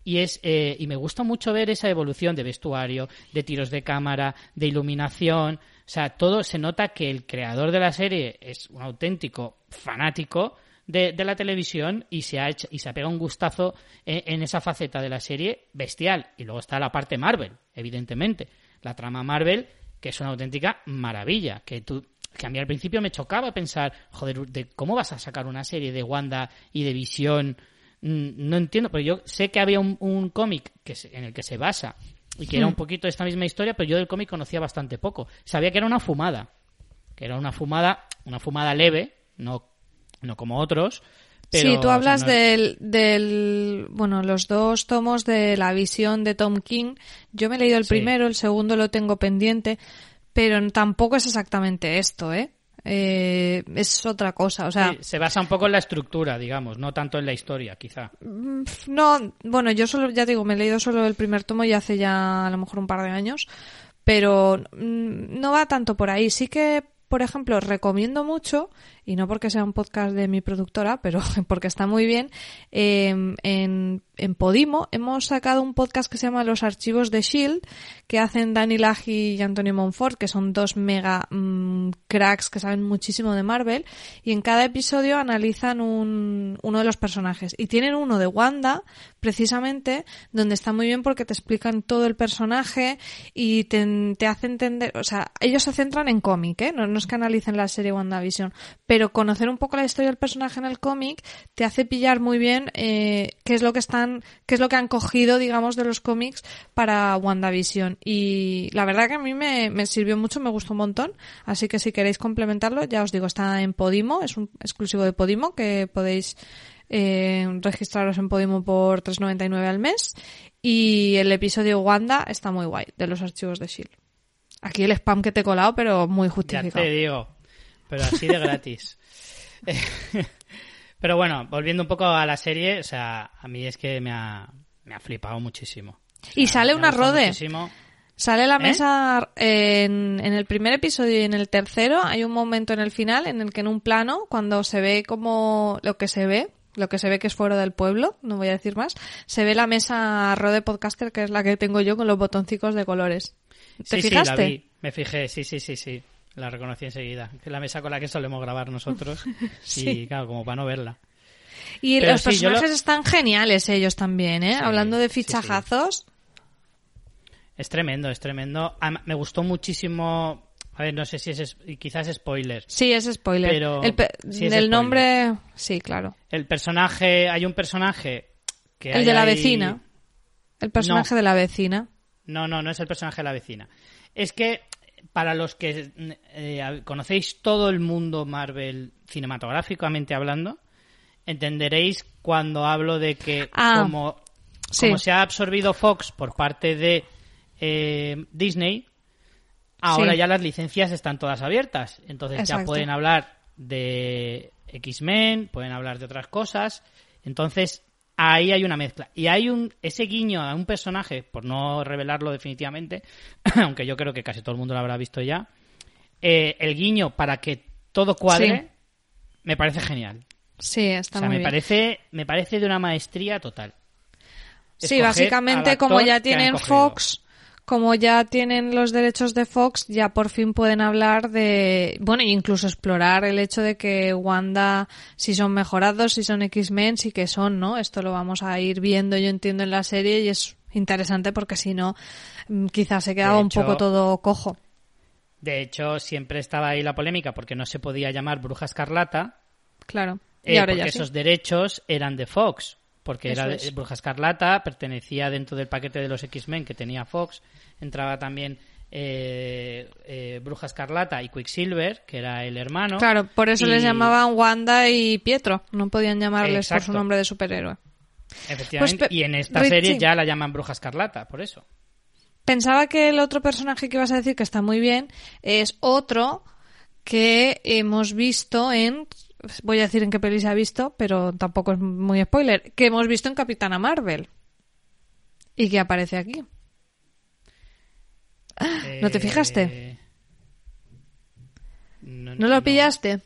Y, es, eh, y me gusta mucho ver esa evolución de vestuario, de tiros de cámara, de iluminación. O sea, todo se nota que el creador de la serie es un auténtico fanático de, la televisión y se ha hecho, y se ha pegado un gustazo en, esa faceta de la serie bestial. Y luego está la parte Marvel, evidentemente. La trama Marvel, que es una auténtica maravilla. Que tú, que a mí al principio me chocaba pensar, joder, de ¿cómo vas a sacar una serie de Wanda y de Visión? Mm, no entiendo, pero yo sé que había un, cómic que en el que se basa y que era un hmm. poquito esta misma historia, pero yo del cómic conocía bastante poco. Sabía que era una fumada, que era una fumada, una fumada leve, no no como otros. sí, tú hablas del, del, bueno, los dos tomos de la visión de Tom King. Yo me he leído el primero, el segundo lo tengo pendiente, pero tampoco es exactamente esto, ¿eh? eh es otra cosa, o sea... se basa un poco en la estructura, digamos, no tanto en la historia, quizá. Mm, no, bueno, yo solo, ya digo, me he leído solo el primer tomo y hace ya a lo mejor un par de años, pero mm, no va tanto por ahí. Sí que, por ejemplo, recomiendo mucho y no porque sea un podcast de mi productora, pero porque está muy bien, em, en, en, Podimo hemos sacado un podcast que se llama Los Archivos de Shield, que hacen Dani Lagi y Antonio Monfort, que son dos mega mm, cracks que saben muchísimo de Marvel, y en cada episodio analizan un, uno de los personajes. Y tienen uno de Wanda, precisamente, donde está muy bien porque te explican todo el personaje y te, te hace entender, o sea, ellos se centran en cómic, ¿eh? No, no es que analicen la serie WandaVision, pero conocer un poco la historia del personaje en el cómic te hace pillar muy bien eh, qué es lo que están, qué es lo que han cogido, digamos, de los cómics para WandaVision. Y la verdad que a mí me, me sirvió mucho, me gustó un montón. Así que si queréis complementarlo, ya os digo, está en Podimo, es un exclusivo de Podimo que podéis eh, registraros en Podimo por 3.99 al mes. Y el episodio Wanda está muy guay, de los archivos de Shield. Aquí el spam que te he colado, pero muy justificado. Ya te digo pero así de gratis. pero bueno, volviendo un poco a la serie, o sea, a mí es que me ha, me ha flipado muchísimo. y sale una rode. Sale la ¿Eh? mesa en, en, el primer episodio y en el tercero. Hay un momento en el final en el que en un plano, cuando se ve como lo que se ve, lo que se ve que es fuera del pueblo, no voy a decir más, se ve la mesa Rode Podcaster, que es la que tengo yo con los botoncicos de colores. ¿Te fijaste? Sí, la vi. Me fijé, sí, sí, sí, sí. La reconocí enseguida. Es la mesa con la que solemos grabar nosotros. Y claro, como para no verla. Y los personajes están geniales ellos también, ¿eh? Hablando de fichajazos. Es tremendo, es tremendo. me gustó muchísimo. A ver, no sé si es. Quizás es spoiler. Sí, es spoiler. Pero. El, nombre. Sí, claro. El personaje. Hay un personaje. Que el de la vecina. El personaje de la vecina. No, no, no es el personaje de la vecina. Es que para los que eh, conocéis todo el mundo Marvel cinematográficamente hablando, entenderéis cuando hablo de que ah, como, se ha absorbido Fox por parte de eh, Disney, ahora ya las licencias están todas abiertas. Entonces ya pueden hablar de X-Men, pueden hablar de otras cosas. Entonces, ahí hay una mezcla. Y hay un ese guiño a un personaje, por no revelarlo definitivamente, aunque yo creo que casi todo el mundo lo habrá visto ya, eh, el guiño para que todo cuadre, Sí. me parece genial. Sí, está o sea, muy me bien. parece, me parece de una maestría total. Sí, básicamente como ya tienen. Fox, como ya tienen los derechos de Fox, ya por fin pueden hablar de, bueno, incluso explorar el hecho de que Wanda, si son mejorados, si son X-Men, sí que son, ¿no? Esto lo vamos a ir viendo, yo entiendo, en la serie y es interesante porque si no, mm, quizás se quedaba un poco todo cojo. De hecho, siempre estaba ahí la polémica porque no se podía llamar Bruja Escarlata, Claro. Y eh, ahora porque ya sí. esos derechos eran de Fox. Porque Eso era de- es. Bruja Escarlata, pertenecía dentro del paquete de los X-Men que tenía Fox. Entraba también eh, eh, Bruja Escarlata y Quicksilver, que era el hermano. Claro, por eso les llamaban Wanda y Pietro. No podían llamarles por su nombre de superhéroe. Efectivamente. Pues, y en esta Richie- serie ya la llaman Bruja Escarlata, por eso. Pensaba que el otro personaje que ibas a decir que está muy bien es otro que hemos visto en voy a decir en qué peli se ha visto, pero tampoco es muy spoiler, que hemos visto en Capitana Marvel y que aparece aquí. ¿No te fijaste? Eh, No, ¿No lo pillaste?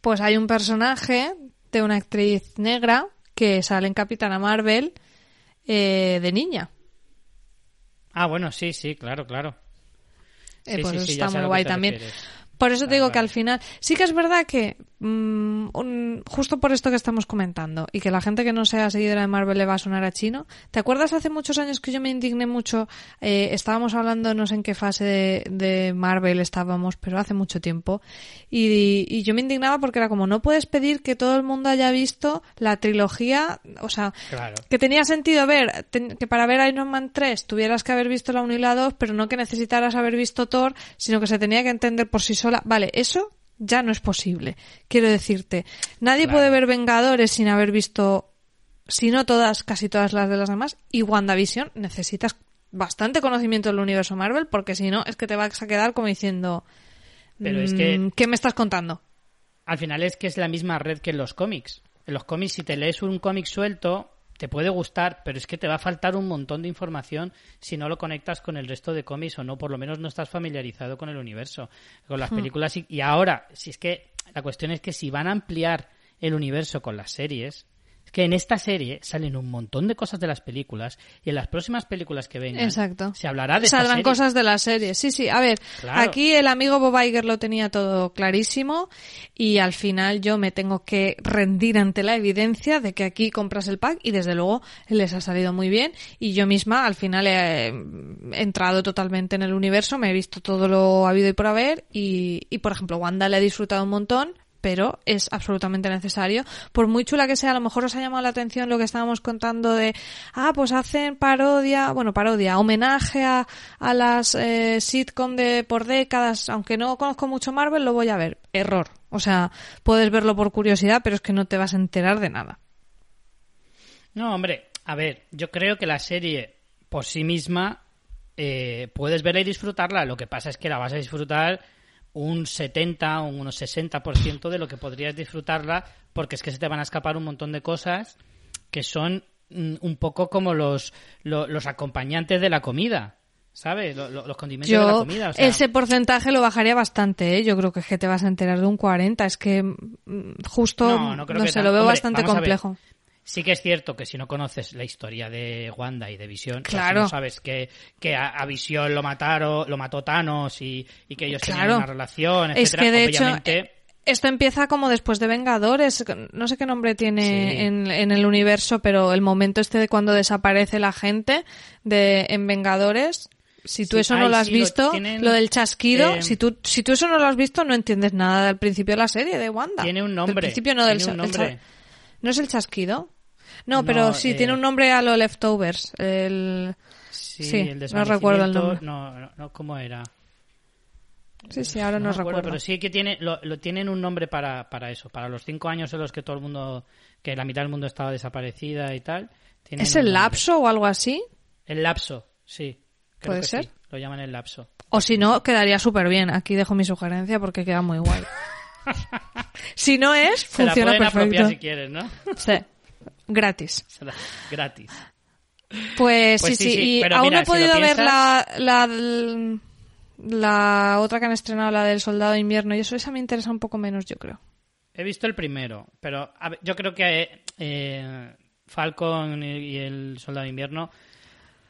Pues hay un personaje de una actriz negra que sale en Capitana Marvel eh, de niña. Ah, bueno, sí, sí, claro, claro. Eh, Sí, pues sí, sí, está muy guay también. refieres. Por eso te Vale, digo que al final sí que es verdad que mm, un- justo por esto que estamos comentando y que la gente que no sea seguidora de Marvel le va a sonar a chino. ¿Te acuerdas hace muchos años que yo me indigné mucho? Eh, estábamos hablando, no sé en qué fase de, de Marvel estábamos, pero hace mucho tiempo. Y, y yo me indignaba porque era como, no puedes pedir que todo el mundo haya visto la trilogía, o sea, Claro. que tenía sentido ver, que para ver Iron Man 3 tuvieras que haber visto la 1 y la 2, pero no que necesitaras haber visto Thor, sino que se tenía que entender por sí sola. Vale, eso ya no es posible. Quiero decirte, nadie Claro. puede ver Vengadores sin haber visto, si no todas, casi todas las de las demás, y WandaVision necesitas bastante conocimiento del universo Marvel, porque si no, es que te vas a quedar como diciendo, Pero es que- "Mm, ¿qué me estás contando? Al final es que es la misma red que en los cómics. En los cómics, si te lees un cómic suelto, te puede gustar, pero es que te va a faltar un montón de información si no lo conectas con el resto de cómics o no, por lo menos no estás familiarizado con el universo, con las películas. Y, y ahora, si es que la cuestión es que si van a ampliar el universo con las series, es que en esta serie salen un montón de cosas de las películas y en las próximas películas que vengan Exacto. se hablará de Saldrán cosas de la serie. Sí, sí. A ver, Claro. aquí el amigo Bob Iger lo tenía todo clarísimo y al final yo me tengo que rendir ante la evidencia de que aquí compras el pack y desde luego les ha salido muy bien y yo misma al final he, he entrado totalmente en el universo, me he visto todo lo habido y por haber y, y por ejemplo Wanda le he disfrutado un montón pero es absolutamente necesario. Por muy chula que sea, a lo mejor os ha llamado la atención lo que estábamos contando de, ah, pues hacen parodia, bueno, parodia, homenaje a, a las eh, sitcom de por décadas, aunque no conozco mucho Marvel, lo voy a ver. Error. O sea, puedes verlo por curiosidad, pero es que no te vas a enterar de nada. No, hombre, a ver, yo creo que la serie por sí misma eh, puedes verla y disfrutarla. Lo que pasa es que la vas a disfrutar un 70 o unos 60% de lo que podrías disfrutarla porque es que se te van a escapar un montón de cosas que son mm, un poco como los, lo- los, acompañantes de la comida. ¿Sabes? Lo- lo- los condimentos de la Yo comida. o sea, ese porcentaje lo bajaría bastante, ¿eh? Yo creo que es que te vas a enterar de un 40. Es que mm, justo, No, no, no creo que sé, tan- lo veo hombre, bastante complejo. Sí que es cierto que si no conoces la historia de Wanda y de Visión, Claro. no sabes que, que a, a Visión lo mataron, lo mató Thanos y, y que ellos Claro. tenían una relación, Es etcétera, que de hecho, obviamente, esto empieza como después de Vengadores. No sé qué nombre tiene Sí. en, en el universo, pero el momento este de cuando desaparece la gente de en Vengadores. Si tú Sí, eso no lo has sí, visto, lo, tienen, del chasquido, eh, si tú si tú eso no lo has visto, no entiendes nada del principio de la serie de Wanda. tiene un Del nombre. principio no del un el nombre. ¿No es el chasquido? No, No, pero sí, eh, tiene un nombre a lo leftovers. El... Sí, Sí, el no recuerdo el nombre. No, no, no, ¿cómo era? Sí, sí, ahora no, recuerdo. Pero sí que tiene, lo, lo tienen un nombre para, para eso, para los cinco años en los que todo el mundo, que la mitad del mundo estaba desaparecida y tal. ¿Es el lapso o algo así? El lapso, sí. Creo ¿Puede que ser? sí, lo llaman el lapso. O si no, quedaría súper bien. Aquí dejo mi sugerencia porque queda muy guay. si no es, Se la funciona pueden apropiar perfecto. si quieres, ¿no? Sí. Gratis. Gratis. Pues, Pues sí, sí, y pero aún mira, no he si podido ver la, la, la otra que han estrenado, la del Soldado de Invierno, y eso esa me interesa un poco menos, yo creo. He visto el primero, pero a ver, yo creo que eh, Falcon y y el Soldado de Invierno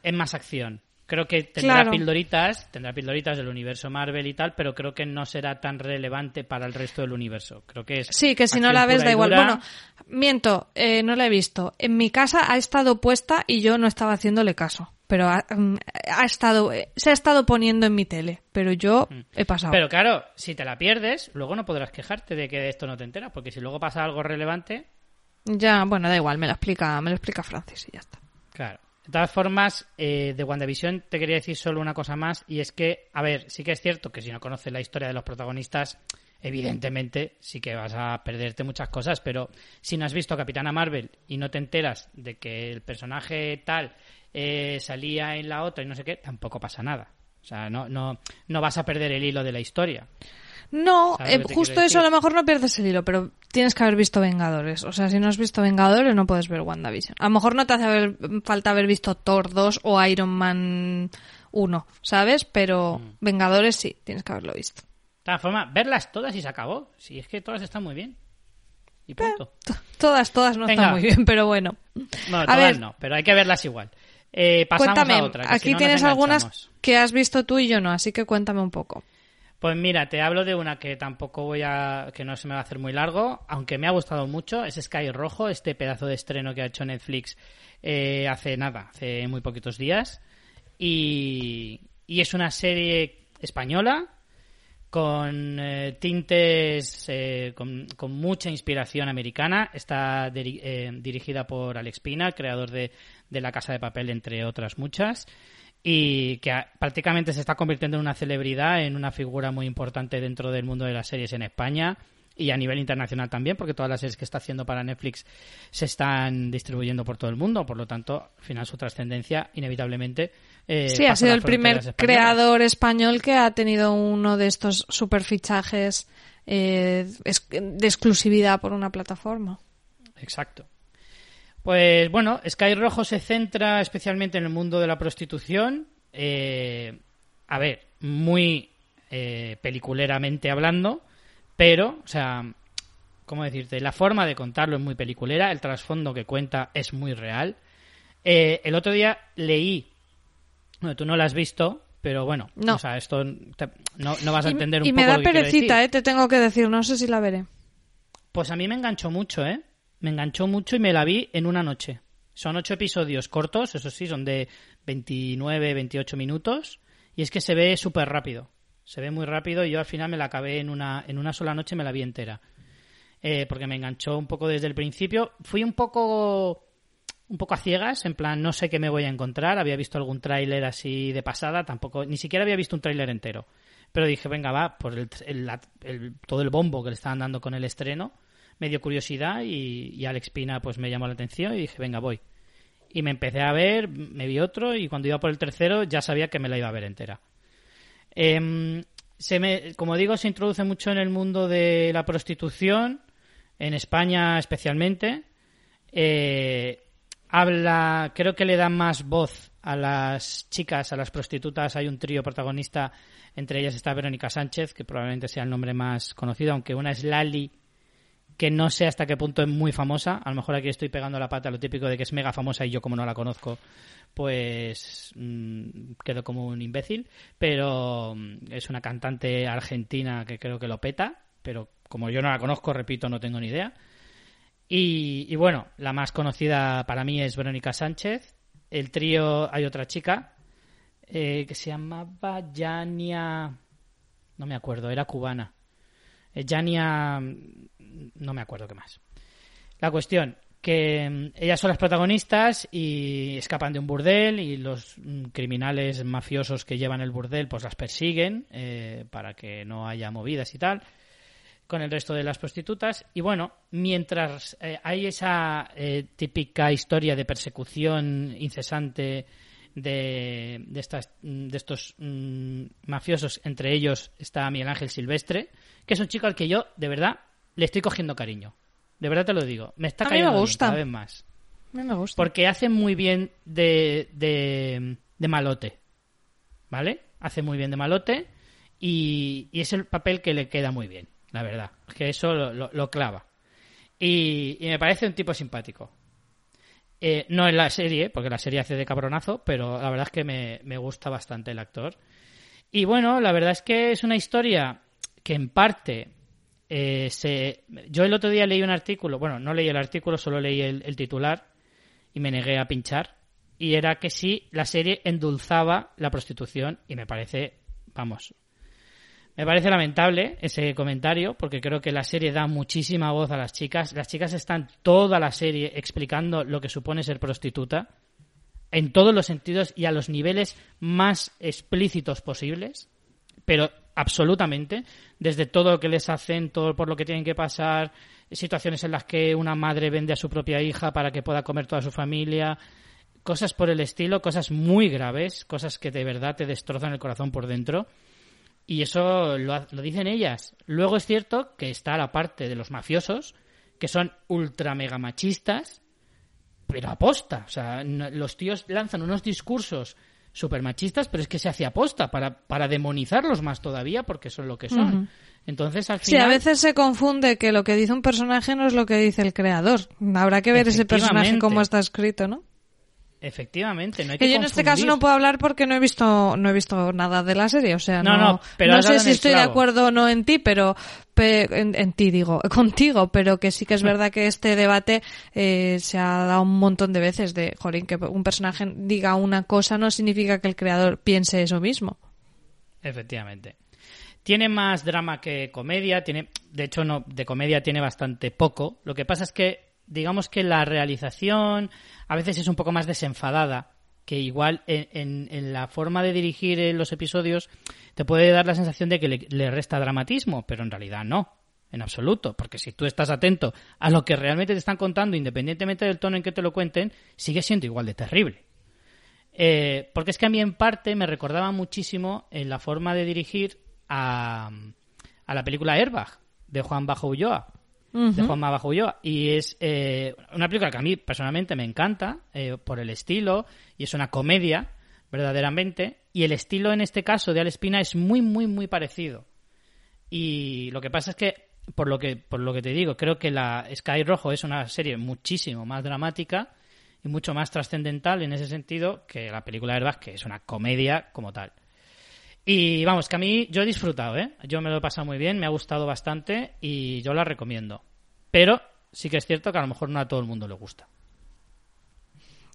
es más acción. Creo que tendrá Claro. pildoritas, tendrá pildoritas del universo Marvel y tal, pero creo que no será tan relevante para el resto del universo. Creo que es Sí, que si no la ves da igual. Bueno, miento, eh, no la he visto. En mi casa ha estado puesta y yo no estaba haciéndole caso. Pero ha, mm, ha estado, eh, se ha estado poniendo en mi tele, pero yo he pasado. Mm. Pero claro, si te la pierdes, luego no podrás quejarte de que de esto no te enteras, porque si luego pasa algo relevante, Ya, bueno, da igual, me lo explica, me lo explica Francis y ya está. Claro. De todas formas, eh, de WandaVision te quería decir solo una cosa más, y es que, a ver, sí que es cierto que si no conoces la historia de los protagonistas, evidentemente sí que vas a perderte muchas cosas, pero si no has visto Capitana Marvel y no te enteras de que el personaje tal eh, salía en la otra y no sé qué, tampoco pasa nada. O sea, no, no, no vas a perder el hilo de la historia. No, ¿Sabes eh, justo eso a lo mejor no pierdes el hilo, pero tienes que haber visto Vengadores. O sea, si no has visto Vengadores no puedes ver WandaVision. A lo mejor no te hace haber- falta haber visto Thor 2 o Iron Man 1, ¿sabes? Pero Mm. Vengadores sí, tienes que haberlo visto. De todas formas, verlas todas y se acabó. Si es que todas están muy bien. Y punto. T- Todas, todas no Venga. están muy bien, pero bueno. No, A todas ver. no, pero hay que verlas igual. Eh, pasamos cuéntame, a otra. que si aquí no tienes algunas que has visto tú y yo no, así que cuéntame un poco. Pues mira, te hablo de una que tampoco voy a. que no se me va a hacer muy largo, aunque me ha gustado mucho. Es Sky Rojo, este pedazo de estreno que ha hecho Netflix eh, hace nada, hace muy poquitos días. Y, y es una serie española con eh, tintes, eh, con, con mucha inspiración americana. Está eh, dirigida por Alex Pina, creador de, de La Casa de Papel, entre otras muchas. Y que prácticamente se está convirtiendo en una celebridad, en una figura muy importante dentro del mundo de las series en España y a nivel internacional también, porque todas las series que está haciendo para Netflix se están distribuyendo por todo el mundo. Por lo tanto, al final su trascendencia, inevitablemente. eh, sí, ha sido el primer creador español que ha tenido uno de estos superfichajes eh, de exclusividad por una plataforma. Exacto. Pues bueno, Sky Rojo se centra especialmente en el mundo de la prostitución. eh, a ver, muy eh, peliculeramente hablando, pero, o sea, ¿cómo decirte? La forma de contarlo es muy peliculera, el trasfondo que cuenta es muy real. Eh, el otro día leí, bueno, tú no lo has visto, pero bueno, No. o sea, esto te- no, no vas a Y- entender un y poco me da lo que quiero perecita, decir. eh, te tengo que decir, no sé si la veré. Pues a mí me enganchó mucho, ¿eh? Me enganchó mucho y me la vi en una noche. Son ocho episodios cortos, eso sí, son de 29, 28 minutos. Y es que se ve súper rápido. Se ve muy rápido y yo al final me la acabé en una, en una sola noche, me la vi entera. Eh, porque me enganchó un poco desde el principio. Fui un poco un poco a ciegas, en plan, no sé qué me voy a encontrar. Había visto algún tráiler así de pasada, tampoco, ni siquiera había visto un tráiler entero. Pero dije, venga, va, por el, el- el- todo el bombo que le estaban dando con el estreno, me dio curiosidad y, Alex Pina pues me llamó la atención y dije, venga, voy. Y me empecé a ver, me vi otro y cuando iba por el tercero ya sabía que me la iba a ver entera. Em, se me, como digo, se introduce mucho en el mundo de la prostitución, en España especialmente. Eh, habla, creo que le dan más voz a las chicas, a las prostitutas. Hay un trío protagonista, entre ellas está Verónica Sánchez, que probablemente sea el nombre más conocido, aunque una es Lali, que no sé hasta qué punto es muy famosa. A lo mejor aquí estoy pegando la pata lo típico de que es mega famosa y yo como no la conozco, pues mm, quedo como un imbécil. Pero mm, es una cantante argentina que creo que lo peta, pero como yo no la conozco, repito, no tengo ni idea. Y, y bueno, la más conocida para mí es Verónica Sánchez. El trío, hay otra chica eh, que se llamaba Yania. No me acuerdo, era cubana. Eh, Yania. No me acuerdo qué más. La cuestión, que mm, ellas son las protagonistas y escapan de un burdel y los mm, criminales mafiosos que llevan el burdel pues las persiguen eh, para que no haya movidas y tal con el resto de las prostitutas. Y bueno, mientras eh, hay esa típica historia de persecución incesante de, de, estas, de estos mm, mafiosos, entre ellos está Miguel Ángel Silvestre, que es un chico al que yo, de verdad, le estoy cogiendo cariño. De verdad te lo digo. Me está A mí me cayendo gusta. cada vez más. me gusta. Porque hace muy bien de, de, de malote. ¿Vale? Hace muy bien de malote y, y es el papel que le queda muy bien, la verdad. Que eso lo, lo- lo clava. Y, y me parece un tipo simpático. Eh, no en la serie, porque la serie hace de cabronazo, pero la verdad es que me, me gusta bastante el actor. Y bueno, la verdad es que es una historia que en parte eh, se... Yo el otro día leí un artículo, bueno, no leí el artículo, solo leí el, el titular y me negué a pinchar. Y era que sí, la serie endulzaba la prostitución y me parece, vamos, me parece lamentable ese comentario porque creo que la serie da muchísima voz a las chicas. Las chicas están toda la serie explicando lo que supone ser prostituta en todos los sentidos y a los niveles más explícitos posibles, pero absolutamente, desde todo lo que les hacen, todo por lo que tienen que pasar, situaciones en las que una madre vende a su propia hija para que pueda comer toda su familia, cosas por el estilo, cosas muy graves, cosas que de verdad te destrozan el corazón por dentro. Y eso lo, lo dicen ellas. Luego es cierto que está la parte de los mafiosos, que son ultra mega machistas, pero aposta. O sea, no- los tíos lanzan unos discursos super machistas, pero es que se hace aposta para, para demonizarlos más todavía porque son lo que son. Entonces, al Sí, final. a veces se confunde que lo que dice un personaje no es lo que dice el creador. Habrá que ver ese personaje cómo está escrito, ¿no? Efectivamente, no hay que yo en este caso no puedo hablar porque no he visto no he visto nada de la serie, o sea, No, no, no, pero has sé si estoy de acuerdo o no en ti, pero pe- en, en ti digo, contigo, pero que sí que es verdad que este debate eh, se ha dado un montón de veces de, jolín, que un personaje diga una cosa no significa que el creador piense eso mismo. Efectivamente. Tiene más drama que comedia, tiene, de hecho no, de comedia tiene bastante poco. Lo que pasa es que, digamos que la realización a veces es un poco más desenfadada, que igual en, la forma de dirigir eh, los episodios te puede dar la sensación de que le, resta dramatismo, pero en realidad no, en absoluto, porque si tú estás atento a lo que realmente te están contando, independientemente del tono en que te lo cuenten, sigue siendo igual de terrible. Eh, porque es que a mí en parte me recordaba muchísimo en la forma de dirigir a, a la película Airbag de Juan Bajo Ulloa. De Juan Bajo Ulloa. Y es eh, una película que a mí personalmente me encanta eh, por el estilo y es una comedia, verdaderamente. Y el estilo en este caso de Alespina es muy, muy, muy parecido. Y lo que pasa es que, por lo que, por lo que te digo, creo que la Sky Rojo es una serie muchísimo más dramática y mucho más trascendental en ese sentido que la película Airbag, que es una comedia como tal. Y vamos, que a mí yo he disfrutado, ¿eh? Yo me lo he pasado muy bien, me ha gustado bastante y yo la recomiendo. Pero sí que es cierto que a lo mejor no a todo el mundo le gusta.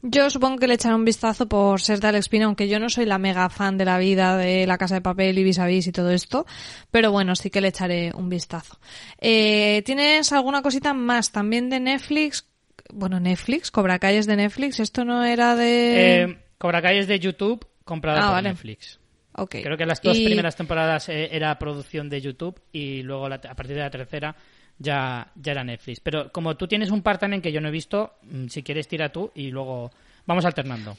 Yo supongo que le echaré un vistazo por ser de Alex Pina, aunque yo no soy la mega fan de la vida de La Casa de Papel y Vis a Vis y todo esto, pero bueno, sí que le echaré un vistazo. Eh, ¿Tienes alguna cosita más también de Netflix? Bueno, Netflix, Cobra Kai es de Netflix, esto no era de... Eh, Cobra Kai es de YouTube, comprada Ah, por vale. Netflix. Ok. Creo que las dos Y- primeras temporadas eh, era producción de YouTube y luego la- a partir de la tercera ya, ya era Netflix. Pero como tú tienes un part-time que yo no he visto, mm, si quieres tira tú y luego vamos alternando.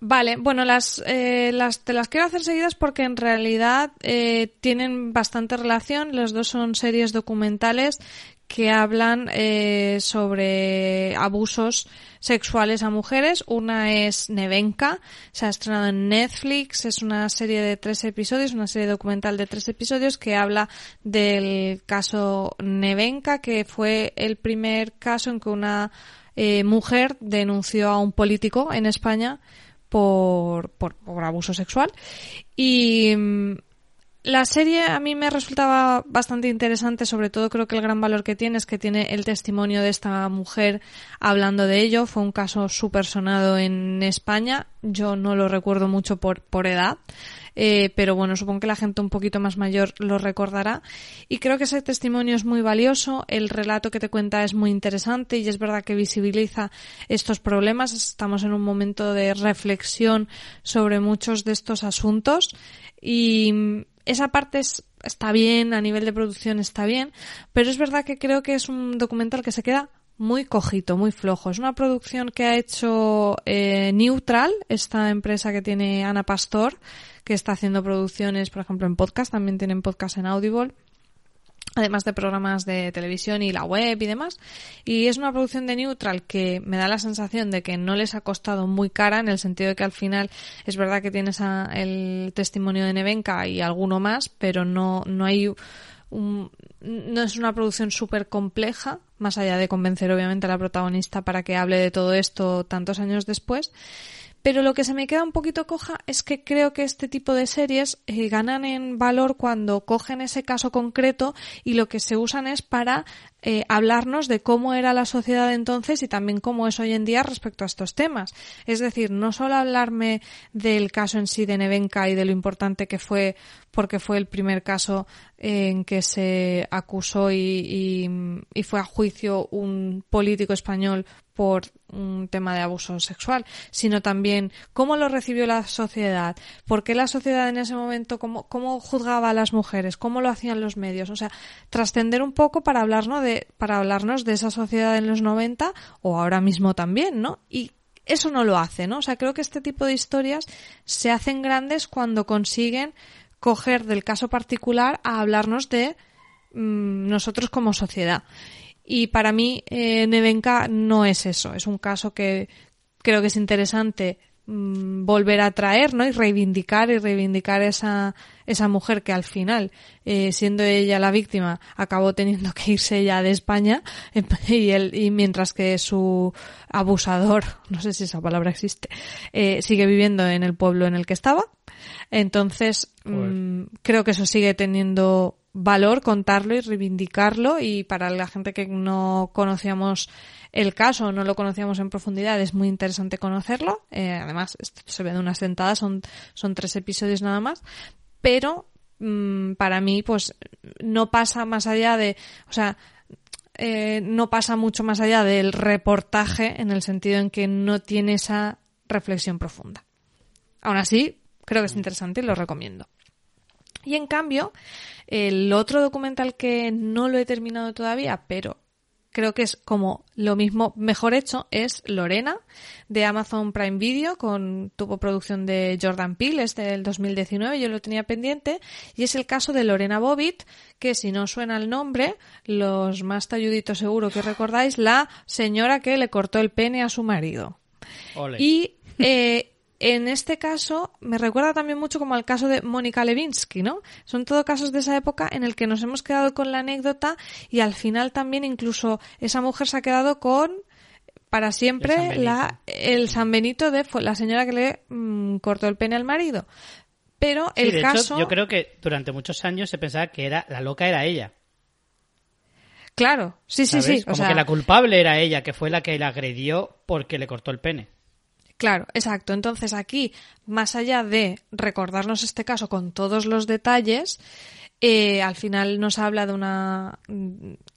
Vale, bueno, las, eh, las te las quiero hacer seguidas porque en realidad eh, tienen bastante relación. Las dos son series documentales que hablan eh, sobre abusos sexuales a mujeres. Una es Nevenka, se ha estrenado en Netflix, es una serie de tres episodios, una serie documental de tres episodios que habla del caso Nevenka, que fue el primer caso en que una eh, mujer denunció a un político en España por, por, por abuso sexual. Y mm, la serie a mí me resultaba bastante interesante, sobre todo creo que el gran valor que tiene es que tiene el testimonio de esta mujer hablando de ello. Fue un caso súper sonado en España. Yo no lo recuerdo mucho por, por edad. Eh, pero bueno, supongo que la gente un poquito más mayor lo recordará. Y creo que ese testimonio es muy valioso, el relato que te cuenta es muy interesante y es verdad que visibiliza estos problemas. Estamos en un momento de reflexión sobre muchos de estos asuntos y esa parte es- está bien, a nivel de producción está bien, pero es verdad que creo que es un documental que se queda muy cojito, muy flojo. Es una producción que ha hecho eh, Neutral, esta empresa que tiene Ana Pastor, que está haciendo producciones, por ejemplo, en podcast, también tienen podcast en Audible. Además de programas de televisión y la web y demás. Y es una producción de Neutral que me da la sensación de que no les ha costado muy cara en el sentido de que al final es verdad que tienes el testimonio de Nevenka y alguno más, pero no, no hay un, no es una producción súper compleja, más allá de convencer obviamente a la protagonista para que hable de todo esto tantos años después. Pero lo que se me queda un poquito coja es que creo que este tipo de series eh, ganan en valor cuando cogen ese caso concreto y lo que se usan es para eh, hablarnos de cómo era la sociedad entonces y también cómo es hoy en día respecto a estos temas. Es decir, no solo hablarme del caso en sí de Nevenka y de lo importante que fue porque fue el primer caso en que se acusó y, y, fue a juicio un político español por un tema de abuso sexual, sino también cómo lo recibió la sociedad, por qué la sociedad en ese momento, cómo, cómo juzgaba a las mujeres, cómo lo hacían los medios, o sea, trascender un poco para hablarnos de, para hablarnos de esa sociedad en los 90 o ahora mismo también, ¿no? Y eso no lo hace, ¿no? O sea, creo que este tipo de historias se hacen grandes cuando consiguen coger del caso particular a hablarnos de mm, nosotros como sociedad. Y para mí, eh, no es eso. Es un caso que creo que es interesante mm, volver a traer, ¿no? Y reivindicar y reivindicar esa, esa mujer que al final, eh, siendo ella la víctima, acabó teniendo que irse ya de España y, el, y mientras que su abusador, no sé si esa palabra existe, eh, sigue viviendo en el pueblo en el que estaba. Entonces, mm, creo que eso sigue teniendo valor contarlo y reivindicarlo y para la gente que no conocíamos el caso, no lo conocíamos en profundidad, es muy interesante conocerlo. Eh, además, se ve de una sentada, son, son tres episodios nada más, pero mm, para mí, pues, no pasa más allá de, o sea, eh, no pasa mucho más allá del reportaje en el sentido en que no tiene esa reflexión profunda. Aún así, creo que es interesante y lo recomiendo. Y en cambio, el otro documental que no lo he terminado todavía, pero creo que es como lo mismo mejor hecho es Lorena de Amazon Prime Video con tuvo producción de Jordan Peele es del 2019 yo lo tenía pendiente y es el caso de Lorena Bobbitt que si no suena el nombre los más talluditos seguro que recordáis la señora que le cortó el pene a su marido. Y eh, en este caso me recuerda también mucho como al caso de Mónica Levinsky, ¿no? Son todo casos de esa época en el que nos hemos quedado con la anécdota y al final también incluso esa mujer se ha quedado con para siempre el la el San Benito de la señora que le mm, cortó el pene al marido. Pero el caso yo creo que durante muchos años se pensaba que era la loca era ella. Claro, sí, sí, sí. Como que la culpable era ella, que fue la que le agredió porque le cortó el pene. Claro, exacto. Entonces aquí, más allá de recordarnos este caso con todos los detalles, eh, al final nos habla de una...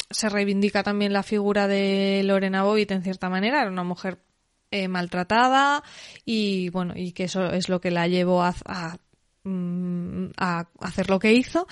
Se reivindica también la figura de Lorena Bobbitt en cierta manera, era una mujer eh, maltratada y bueno, y que eso es lo que la llevó a, mm, a hacer lo que hizo.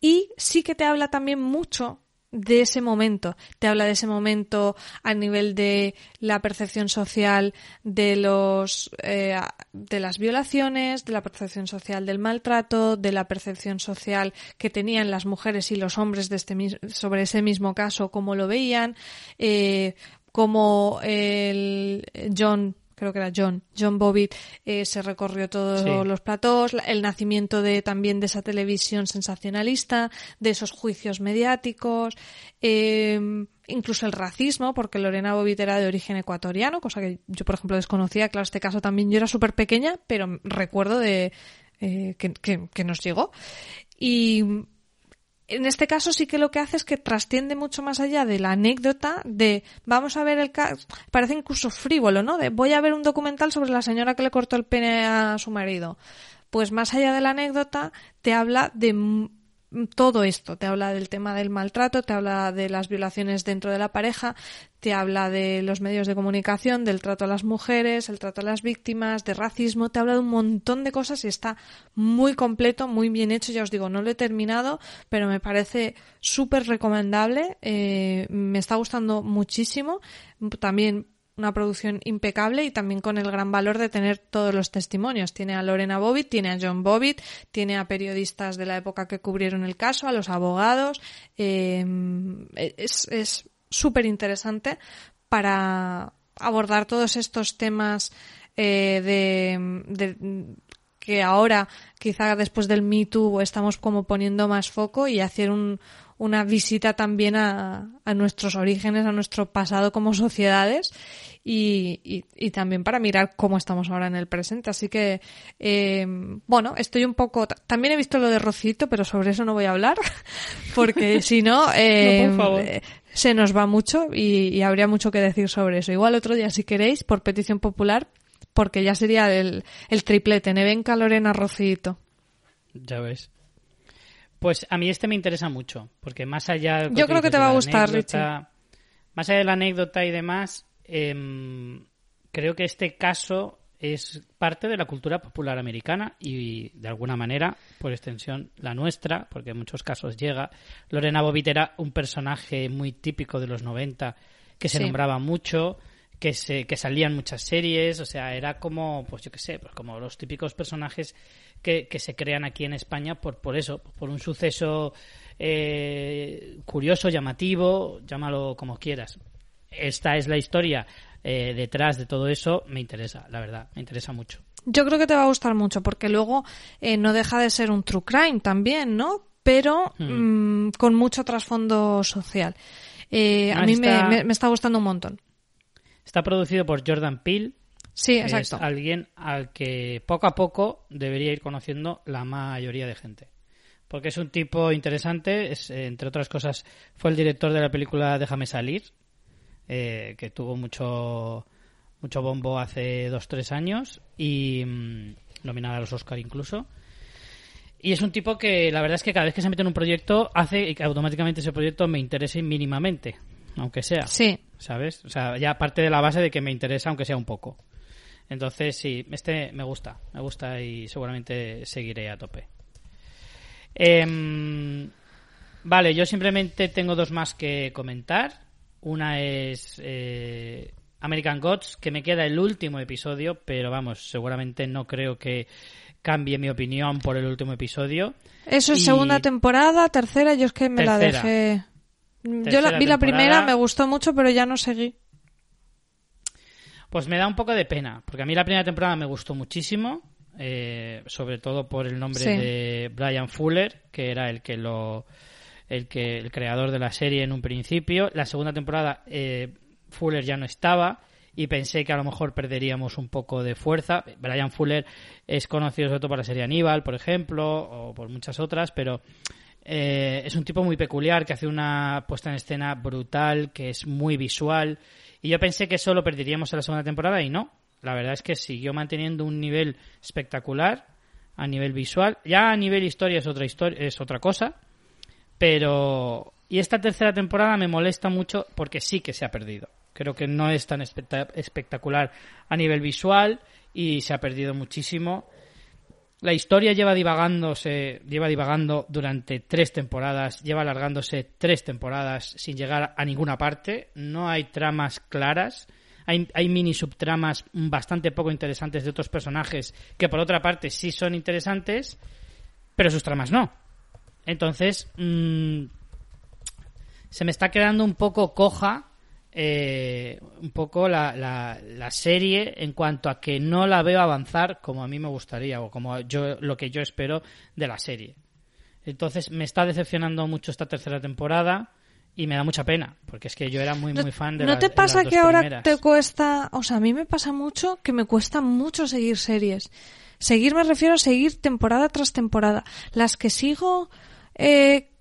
Y sí que te habla también mucho de ese momento. Te habla de ese momento a nivel de la percepción social de los eh, de las violaciones, de la percepción social del maltrato, de la percepción social que tenían las mujeres y los hombres de este sobre ese mismo caso, cómo lo veían, eh, cómo el John creo que era John, John Bobbitt, eh, se recorrió todos los platós, el nacimiento de también de esa televisión sensacionalista, de esos juicios mediáticos, eh, incluso el racismo, porque Lorena Bobbitt era de origen ecuatoriano, cosa que yo, por ejemplo, desconocía. Claro, este caso también yo era súper pequeña, pero recuerdo de eh, que, que nos llegó. Y en este caso sí que lo que hace es que trasciende mucho más allá de la anécdota de vamos a ver el caso, parece incluso frívolo, ¿no? De voy a ver un documental sobre la señora que le cortó el pene a su marido. Pues más allá de la anécdota te habla de todo esto. Te habla del tema del maltrato, te habla de las violaciones dentro de la pareja, te habla de los medios de comunicación, del trato a las mujeres, el trato a las víctimas, de racismo, te habla de un montón de cosas y está muy completo, muy bien hecho. Ya os digo, no lo he terminado, pero me parece súper recomendable. Eh, me está gustando muchísimo. También una producción impecable y también con el gran valor de tener todos los testimonios. Tiene a Lorena Bobbitt, tiene a John Bobbitt, tiene a periodistas de la época que cubrieron el caso, a los abogados. Eh, es súper interesante para abordar todos estos temas eh, de, que ahora, quizá después del Me Too, estamos como poniendo más foco y hacer un, una visita también a, a, nuestros orígenes, a nuestro pasado como sociedades y, y, también para mirar cómo estamos ahora en el presente. Así que, eh, bueno, estoy un poco... También he visto lo de Rocito, pero sobre eso no voy a hablar, porque si no, eh, se nos va mucho y, y habría mucho que decir sobre eso. Igual otro día, si queréis, por petición popular, porque ya sería el, el triplete, Nevenka, Lorena, Rocito. Ya ves. Pues a mí este me interesa mucho, porque más allá... Yo creo que te va a gustar, Richie. Más allá de la anécdota y demás, em, creo que este caso es parte de la cultura popular americana y de alguna manera, por extensión, la nuestra, porque en muchos casos llega. Lorena Bobbitt era un personaje muy típico de los 90 que se nombraba mucho que, se, que salían muchas series, o sea, era como, pues yo qué sé, pues como los típicos personajes que, que se crean aquí en España por, por eso, por un suceso eh, curioso, llamativo, llámalo como quieras. Esta es la historia eh, detrás de todo eso, me interesa, la verdad, me interesa mucho. Yo creo que te va a gustar mucho, porque luego eh, no deja de ser un true crime también, ¿no? Pero hmm. mm, con mucho trasfondo social. a mí me, me está gustando un montón. Está producido por Jordan Peele. Sí, exacto. Es alguien al que poco a poco debería ir conociendo la mayoría de gente. Porque es un tipo interesante, es, eh, entre otras cosas, fue el director de la película Déjame salir, eh, que tuvo mucho, mucho bombo hace dos, tres años y mm, nominada a los Oscar incluso. Y es un tipo que la verdad es que cada vez que se mete en un proyecto hace que automáticamente ese proyecto me interese mínimamente, aunque sea. Sí. ¿sabes? O sea, ya parte de la base de que me interesa, aunque sea un poco. Entonces, sí, este me gusta, me gusta y seguramente seguiré a tope. Em, vale, yo simplemente tengo dos más que comentar. Una es eh, American Gods, que me queda el último episodio, pero vamos, seguramente no creo que cambie mi opinión por el último episodio. Eso es segunda temporada, tercera, yo es que me la dejé. Yo la, vi la primera, me gustó mucho, pero ya no seguí. Pues me da un poco de pena, porque a mí la primera temporada me gustó muchísimo, eh, sobre todo por el nombre de Brian Fuller, que era el que lo, el que el creador de la serie en un principio. La segunda temporada eh, Fuller ya no estaba y pensé que a lo mejor perderíamos un poco de fuerza. Brian Fuller es conocido sobre todo por la serie Aníbal, por ejemplo, o por muchas otras, pero eh, es un tipo muy peculiar que hace una puesta en escena brutal, que es muy visual. Y yo pensé que eso lo perderíamos en la segunda temporada y no. La verdad es que siguió manteniendo un nivel espectacular a nivel visual. Ya a nivel historia es otra historia, es otra cosa. Pero y esta tercera temporada me molesta mucho porque sí que se ha perdido. Creo que no es tan espectacular a nivel visual y se ha perdido muchísimo. La historia lleva divagándose, lleva divagando durante tres temporadas, lleva alargándose tres temporadas sin llegar a ninguna parte. No hay tramas claras. Hay, hay, mini subtramas bastante poco interesantes de otros personajes que por otra parte sí son interesantes, pero sus tramas no. Entonces, mmm, se me está quedando un poco coja eh, un poco la, la, serie en cuanto a que no la veo avanzar como a mí me gustaría o como yo lo que yo espero de la serie. Entonces me está decepcionando mucho esta tercera temporada y me da mucha pena porque es que yo era muy muy fan de ¿No te pasa que ahora te cuesta, o sea, a mí me pasa mucho que me cuesta mucho seguir series. Seguir me refiero a seguir temporada tras temporada. Las que sigo eh,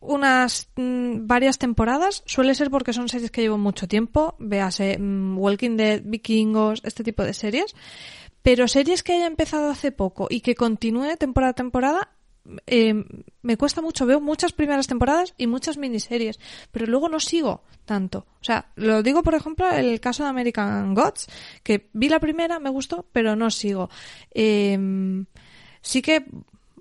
unas mm, varias temporadas, suele ser porque son series que llevo mucho tiempo, véase mm, Walking Dead, Vikingos, este tipo de series, pero series que haya empezado hace poco y que continúe temporada a temporada, eh, me cuesta mucho, veo muchas primeras temporadas y muchas miniseries, pero luego no sigo tanto. O sea, lo digo por ejemplo el caso de American Gods, que vi la primera, me gustó, pero no sigo. Eh, sí que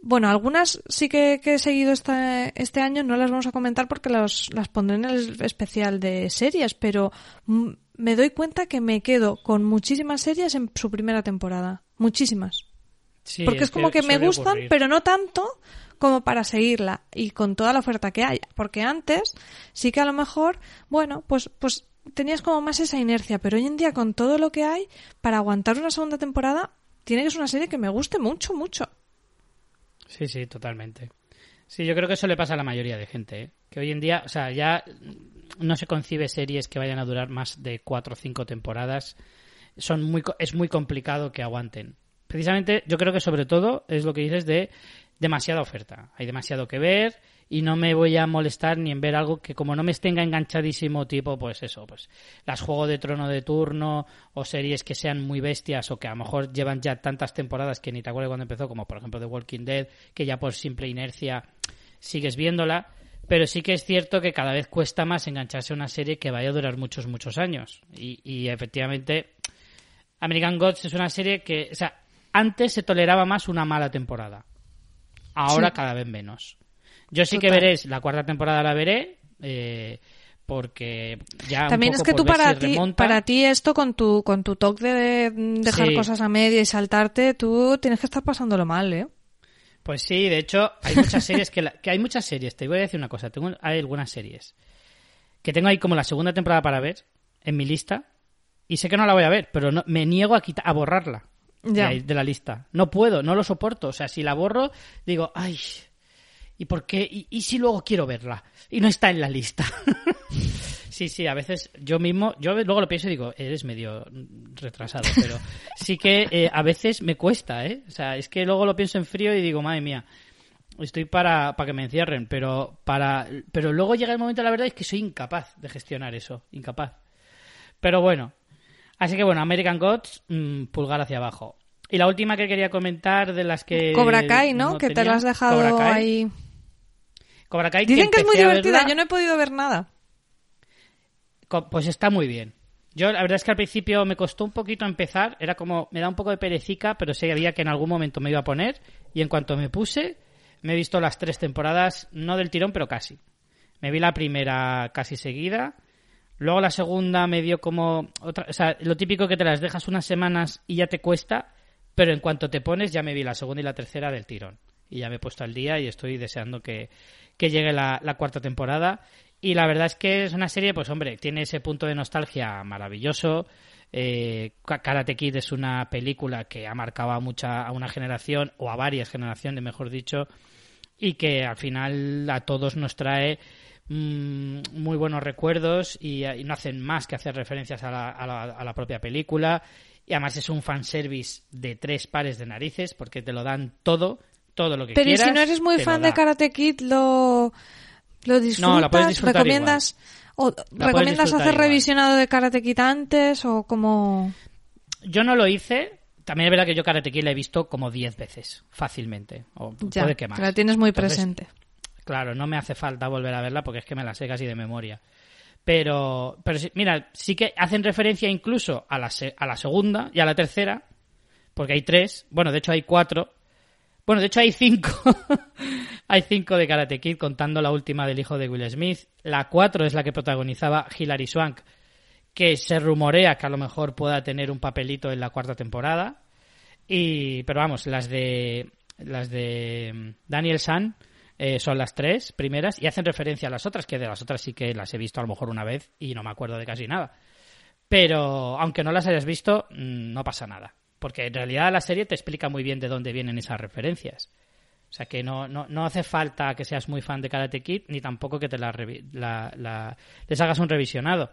bueno, algunas sí que, he seguido este, este año, no las vamos a comentar porque las pondré en el especial de series, pero me doy cuenta que me quedo con muchísimas series en su primera temporada. Muchísimas. Sí, Porque es como que me gustan, ocurrir. pero no tanto como para seguirla y con toda la oferta que hay. Porque antes sí que a lo mejor, bueno, pues, pues tenías como más esa inercia, pero hoy en día con todo lo que hay, para aguantar una segunda temporada, tiene que ser una serie que me guste mucho, mucho. Sí, sí, totalmente. Sí, yo creo que eso le pasa a la mayoría de gente, ¿eh? que hoy en día, o sea, ya no se concibe series que vayan a durar más de cuatro o cinco temporadas. Son muy, es muy complicado que aguanten. Precisamente, yo creo que sobre todo es lo que dices de demasiada oferta. Hay demasiado que ver y no me voy a molestar ni en ver algo que como no me tenga enganchadísimo tipo, pues eso, pues las Juego de Trono de turno o series que sean muy bestias o que a lo mejor llevan ya tantas temporadas que ni te acuerdas cuando empezó, como por ejemplo The Walking Dead, que ya por simple inercia sigues viéndola, pero sí que es cierto que cada vez cuesta más engancharse a una serie que vaya a durar muchos, muchos años. Y, y efectivamente, American Gods es una serie que, o sea, antes se toleraba más una mala temporada. Ahora Sí. cada vez menos. Yo sí que veré, la cuarta temporada la veré, eh, porque ya un También es poco que por tú para si ti, remonta. para ti esto con tu, con tu toque de dejar Sí. cosas a media y saltarte, tú tienes que estar pasándolo mal, ¿eh? Pues sí, de hecho, hay muchas series que, la- que hay muchas series. Te voy a decir una cosa, tengo hay algunas series que tengo ahí como la segunda temporada para ver en mi lista y sé que no la voy a ver, pero no, me niego a quitar, a borrarla de, Ya. de la lista. No puedo, no lo soporto. O sea, si la borro, digo, ay, ¿y por qué? ¿Y, y si luego quiero verla? Y no está en la lista. Sí, sí, a veces yo mismo, yo luego lo pienso y digo, eres medio retrasado, pero sí que eh, a veces me cuesta, ¿eh? O sea, es que luego lo pienso en frío y digo, madre mía, estoy para, para que me encierren, pero para pero luego llega el momento, la verdad es que soy incapaz de gestionar eso, incapaz. Pero bueno, así que bueno, American Gods, mm, pulgar hacia abajo. Y la última que quería comentar de las que... Cobra Kai, ¿no? que te lo has dejado ahí. Cobra Kai, que Dicen que es muy divertida, verla- yo no he podido ver nada. Pues está muy bien. Yo la verdad es que al principio me costó un poquito empezar, era como, me da un poco de perecica, pero sabía que en algún momento me iba a poner y en cuanto me puse, me he visto las tres temporadas, no del tirón, pero casi. Me vi la primera casi seguida, luego la segunda me dio como, otra, o sea, lo típico que te las dejas unas semanas y ya te cuesta, pero en cuanto te pones ya me vi la segunda y la tercera del tirón. Y ya me he puesto al día y estoy deseando que, que llegue la, cuarta temporada. Y la verdad es que es una serie, pues hombre, tiene ese punto de nostalgia maravilloso. Eh, Ka- Karate Kid es una película que ha marcado a, mucha, a una generación, o a varias generaciones, mejor dicho, y que al final a todos nos trae mm, muy buenos recuerdos y, y no hacen más que hacer referencias a la, a la- a la propia película. Y además es un fanservice de tres pares de narices porque te lo dan todo, todo lo que Pero ¿y quieras. si no eres muy fan de Karate Kid, lo, lo disfrutas? la puedes disfrutar ¿Recomiendas, o, ¿recomiendas hacer igual. revisionado de Karate Kid antes o como...? Yo no lo hice. También es verdad que yo Karate Kid la he visto como 10 veces, fácilmente. O Ya, puede que más. la tienes muy Entonces, presente. Claro, no me hace falta volver a verla porque es que me la sé casi de memoria. Pero, pero mira, sí que hacen referencia incluso a la, a la segunda y a la tercera, porque hay tres, bueno, de hecho hay cuatro. Bueno, de hecho hay cinco. hay cinco de Karate Kid, contando la última del hijo de Will Smith. La cuatro es la que protagonizaba Hilary Swank, que se rumorea que a lo mejor pueda tener un papelito en la cuarta temporada. Y, pero vamos, las de las de Daniel San eh, son las tres primeras y hacen referencia a las otras, que de las otras sí que las he visto a lo mejor una vez y no me acuerdo de casi nada. Pero aunque no las hayas visto, mm, no pasa nada. Porque en realidad la serie te explica muy bien de dónde vienen esas referencias. O sea que no, no, no hace falta que seas muy fan de Karate Kid, ni tampoco que te la, la- la- hagas un revisionado.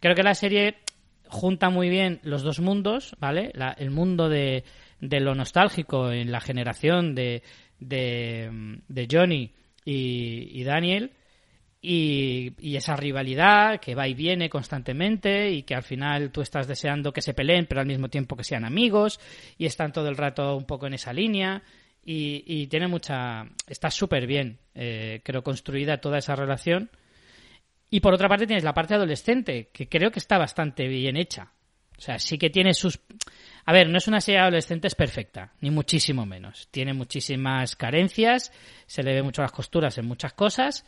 Creo que la serie junta muy bien los dos mundos, ¿vale? La- el mundo de, de lo nostálgico en la generación de, de, de Johnny y, y Daniel y, esa rivalidad que va y viene constantemente y que al final tú estás deseando que se peleen pero al mismo tiempo que sean amigos y están todo el rato un poco en esa línea y, tiene mucha está súper bien eh, creo construida toda esa relación y por otra parte tienes la parte adolescente que creo que está bastante bien hecha o sea sí que tiene sus a ver, no es una serie adolescente, es perfecta, ni muchísimo menos. Tiene muchísimas carencias, se le ve mucho las costuras en muchas cosas,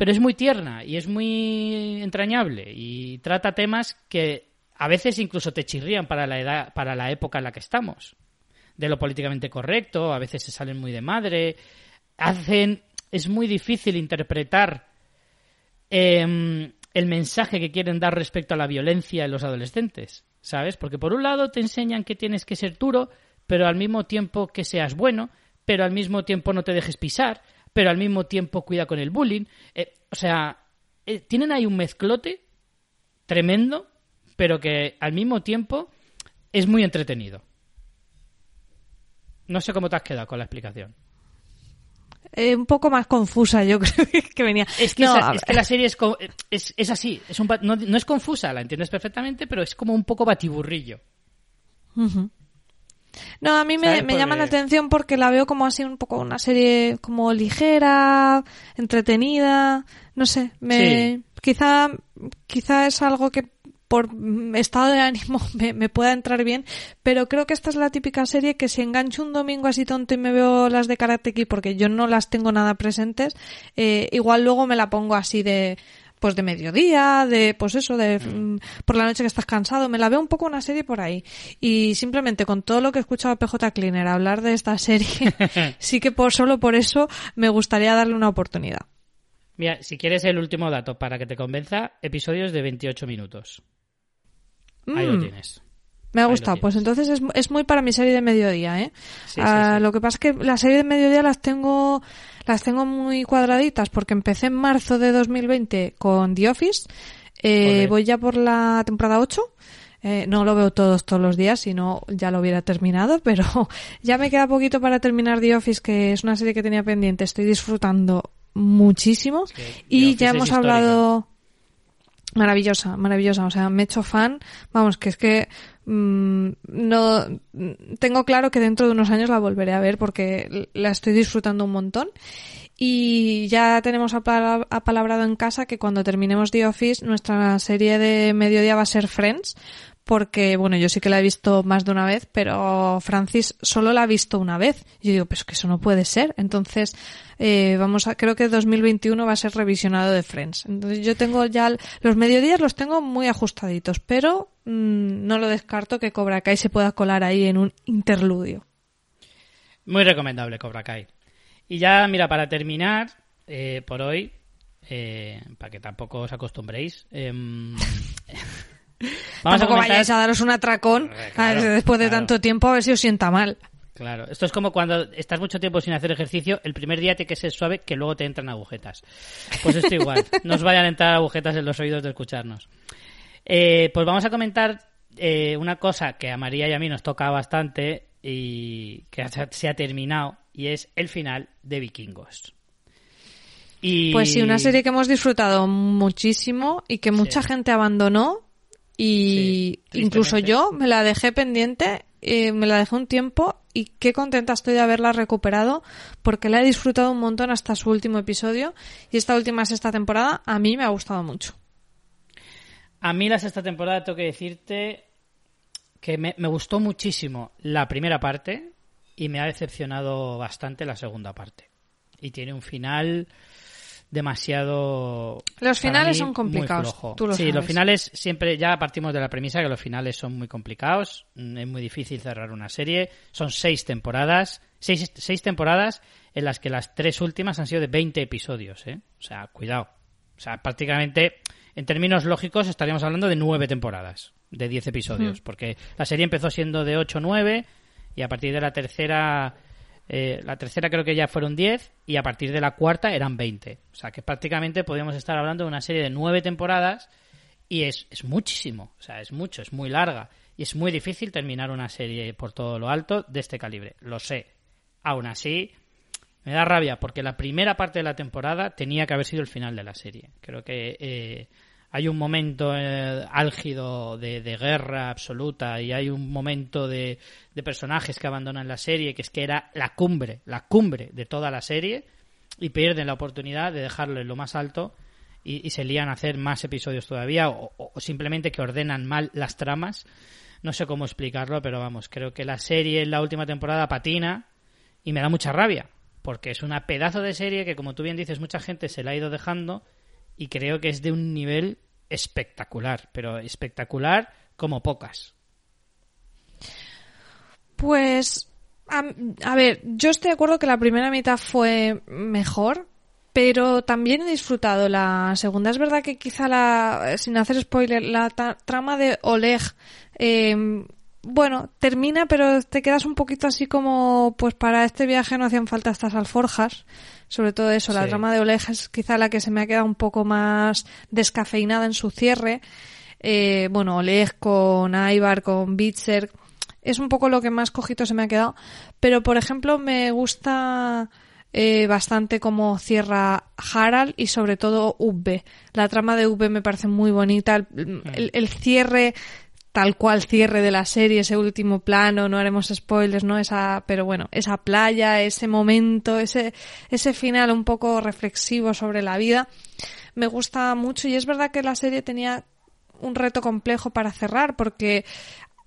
pero es muy tierna y es muy entrañable y trata temas que a veces incluso te chirrían para la edad, para la época en la que estamos. De lo políticamente correcto, a veces se salen muy de madre, hacen, es muy difícil interpretar em, el mensaje que quieren dar respecto a la violencia en los adolescentes, ¿sabes? Porque por un lado te enseñan que tienes que ser duro, pero al mismo tiempo que seas bueno, pero al mismo tiempo no te dejes pisar, pero al mismo tiempo cuida con el bullying. Eh, o sea, eh, tienen ahí un mezclote tremendo, pero que al mismo tiempo es muy entretenido. No sé cómo te has quedado con la explicación. Eh, un poco más confusa, yo creo que venía. Es que, la serie es, es, así, es un, no, no, es confusa, la entiendes perfectamente, pero es como un poco batiburrillo. No, a mí me, llama la atención porque la veo como así un poco una serie como ligera, entretenida, no sé, me quizá quizá es algo que por estado de ánimo me, pueda entrar bien, pero creo que esta es la típica serie que si engancho un domingo así tonto y me veo las de Karate Kid porque yo no las tengo nada presentes, eh, igual luego me la pongo así de pues de mediodía, de pues eso, de mm, por la noche que estás cansado, me la veo un poco una serie por ahí. Y simplemente con todo lo que he escuchado a PJ Cleaner hablar de esta serie, sí que por solo por eso me gustaría darle una oportunidad. Mira, si quieres el último dato para que te convenza, episodios de 28 minutos. Ahí lo mm. tienes. Me ha gustado. Pues entonces es, es, muy para mi serie de mediodía, ¿eh? Ah, lo que pasa es que la serie de mediodía las tengo, las tengo muy cuadraditas porque empecé en marzo de 2020 con The Office. Eh, voy ya por la temporada 8. Eh, no lo veo todos todos los días, si no ya lo hubiera terminado, pero ya me queda poquito para terminar The Office, que es una serie que tenía pendiente. Estoy disfrutando muchísimo. y ya hemos hablado... Maravillosa, maravillosa. O sea, me he hecho fan. Vamos, que es que mm, no tengo claro que dentro de unos años la volveré a ver porque la estoy disfrutando un montón. Y ya tenemos apalabrado en casa que cuando terminemos The Office, nuestra serie de mediodía va a ser Friends, porque, bueno, yo sí que la he visto más de una vez, pero Francis solo la ha visto una vez. Yo digo, pues que eso no puede ser. Entonces, eh, vamos a, creo que 2021 va a ser revisionado de Friends. Entonces yo tengo ya, los mediodías los tengo muy ajustaditos, pero mm, no lo descarto que Cobra Kai se pueda colar ahí en un interludio. Muy recomendable Cobra Kai. Y ya, mira, para terminar, eh, por hoy, eh, para que tampoco os acostumbréis, em, Vamos Tampoco a vayáis a daros un atracón después de tanto tiempo a ver si os sienta mal. Claro, esto es como cuando estás mucho tiempo sin hacer ejercicio, el primer día te que ser suave, que luego te entran agujetas. Pues esto igual, no os vayan a entrar agujetas en los oídos de escucharnos. Eh, pues vamos a comentar eh, una cosa que a María y a mí nos toca bastante y que se ha terminado, y es el final de Vikingos. Y... Pues sí, una serie que hemos disfrutado muchísimo y que mucha gente abandonó y incluso yo me la dejé pendiente, eh, me la dejé un tiempo y qué contenta estoy de haberla recuperado porque la he disfrutado un montón hasta su último episodio y esta última sexta temporada a mí me ha gustado mucho. A mí la sexta temporada tengo que decirte que me, me gustó muchísimo la primera parte y me ha decepcionado bastante la segunda parte. Y tiene un final demasiado. Los finales son complicados. sí, los finales siempre ya partimos de la premisa que los finales son muy complicados. Mm, es muy difícil cerrar una serie. Son seis temporadas. Seis, seis temporadas en las que las tres últimas han sido de 20 episodios. ¿eh? O sea, cuidado. O sea, prácticamente, en términos lógicos, estaríamos hablando de nueve temporadas de 10 episodios. Porque la serie empezó siendo de 8 o 9 y a partir de la tercera eh, la tercera creo que ya fueron 10 y a partir de la cuarta eran 20. O sea que prácticamente podríamos estar hablando de una serie de nueve temporadas y es, es muchísimo. O sea, es mucho, es muy larga. Y es muy difícil terminar una serie por todo lo alto de este calibre. Lo sé. Aún así, me da rabia porque la primera parte de la temporada tenía que haber sido el final de la serie. Creo que eh, hay un momento eh, álgido de, guerra absoluta y hay un momento de, personajes que abandonan la serie que es que era la cumbre, la cumbre de toda la serie y pierden la oportunidad de dejarlo en lo más alto y, se lían a hacer más episodios todavía o, simplemente que ordenan mal las tramas. No sé cómo explicarlo, pero vamos, creo que la serie en la última temporada patina y me da mucha rabia porque es una pedazo de serie que, como tú bien dices, mucha gente se la ha ido dejando y creo que es de un nivel espectacular, pero espectacular como pocas. Pues, a, a, ver, yo estoy de acuerdo que la primera mitad fue mejor, pero también he disfrutado la segunda. Es verdad que quizá la, sin hacer spoiler, la trama de Oleg, eh, bueno, termina, pero te quedas un poquito así como, pues para este viaje no hacían falta estas alforjas. Sobre todo eso, la trama de Oleg es quizá la que se me ha quedado un poco más descafeinada en su cierre. Eh, bueno, Oleg con Ivar, con Bitzer, es un poco lo que más cojito se me ha quedado. Pero, por ejemplo, me gusta eh, bastante como cierra Harald y sobre todo V. La trama de V me parece muy bonita. El, el, el, cierre tal cual cierre de la serie, ese último plano, no haremos spoilers, ¿no? Esa, pero bueno, esa playa, ese momento, ese, ese final un poco reflexivo sobre la vida, me gusta mucho y es verdad que la serie tenía un reto complejo para cerrar porque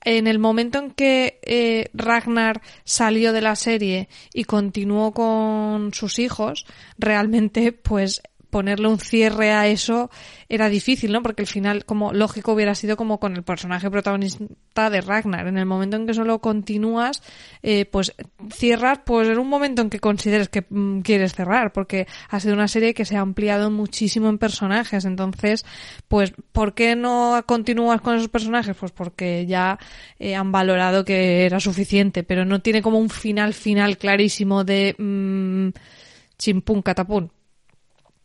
en el momento en que eh, Ragnar salió de la serie y continuó con sus hijos, realmente pues ponerle un cierre a eso era difícil, ¿no? Porque el final, como lógico, hubiera sido como con el personaje protagonista de Ragnar. En el momento en que solo continúas, eh, pues cierras, pues en un momento en que consideres que mm, quieres cerrar, porque ha sido una serie que se ha ampliado muchísimo en personajes. Entonces, pues, ¿por qué no continúas con esos personajes? Pues porque ya eh, han valorado que era suficiente, pero no tiene como un final final clarísimo de mmm, chimpún catapún.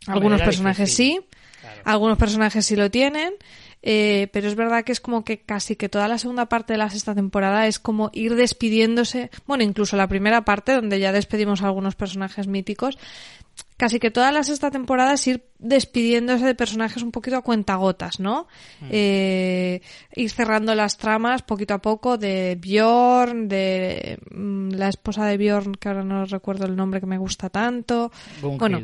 Algunos personajes sí, claro. algunos personajes sí lo tienen, eh, pero es verdad que es como que casi que toda la segunda parte de la sexta temporada es como ir despidiéndose, bueno, incluso la primera parte donde ya despedimos a algunos personajes míticos, casi que toda la sexta temporada es ir despidiéndose de personajes un poquito a cuentagotas, ¿no? Mm. Eh, ir cerrando las tramas poquito a poco de Bjorn, de mm, la esposa de Bjorn, que ahora no recuerdo el nombre que me gusta tanto. Bueno,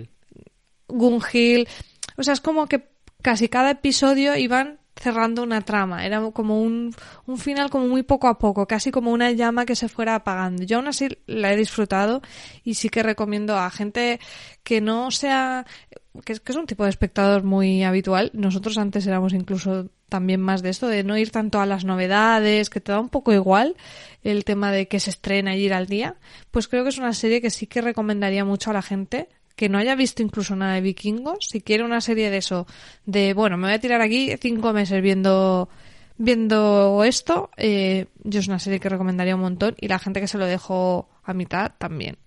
Gunhill. O sea, es como que casi cada episodio iban cerrando una trama. Era como un, un final como muy poco a poco, casi como una llama que se fuera apagando. Yo aún así la he disfrutado y sí que recomiendo a gente que no sea, que es, que es un tipo de espectador muy habitual. Nosotros antes éramos incluso también más de esto, de no ir tanto a las novedades, que te da un poco igual el tema de que se estrena y ir al día. Pues creo que es una serie que sí que recomendaría mucho a la gente que no haya visto incluso nada de vikingos, si quiere una serie de eso, de bueno, me voy a tirar aquí cinco meses viendo viendo esto, eh, yo es una serie que recomendaría un montón y la gente que se lo dejó a mitad también.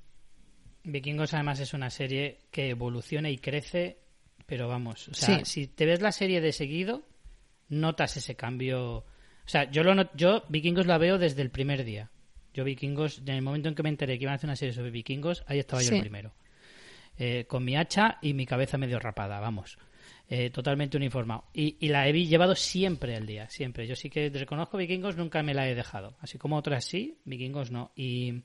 Vikingos además es una serie que evoluciona y crece, pero vamos, o sea, sí. si te ves la serie de seguido, notas ese cambio. O sea, yo lo yo Vikingos la veo desde el primer día. Yo Vikingos, en el momento en que me enteré que iban a hacer una serie sobre Vikingos, ahí estaba yo el primero. Eh, con mi hacha y mi cabeza medio rapada, vamos. Eh, totalmente uniformado. Y, la he llevado siempre al día, siempre. Yo sí que reconozco Vikingos, nunca me la he dejado. Así como otras sí, Vikingos no. Y,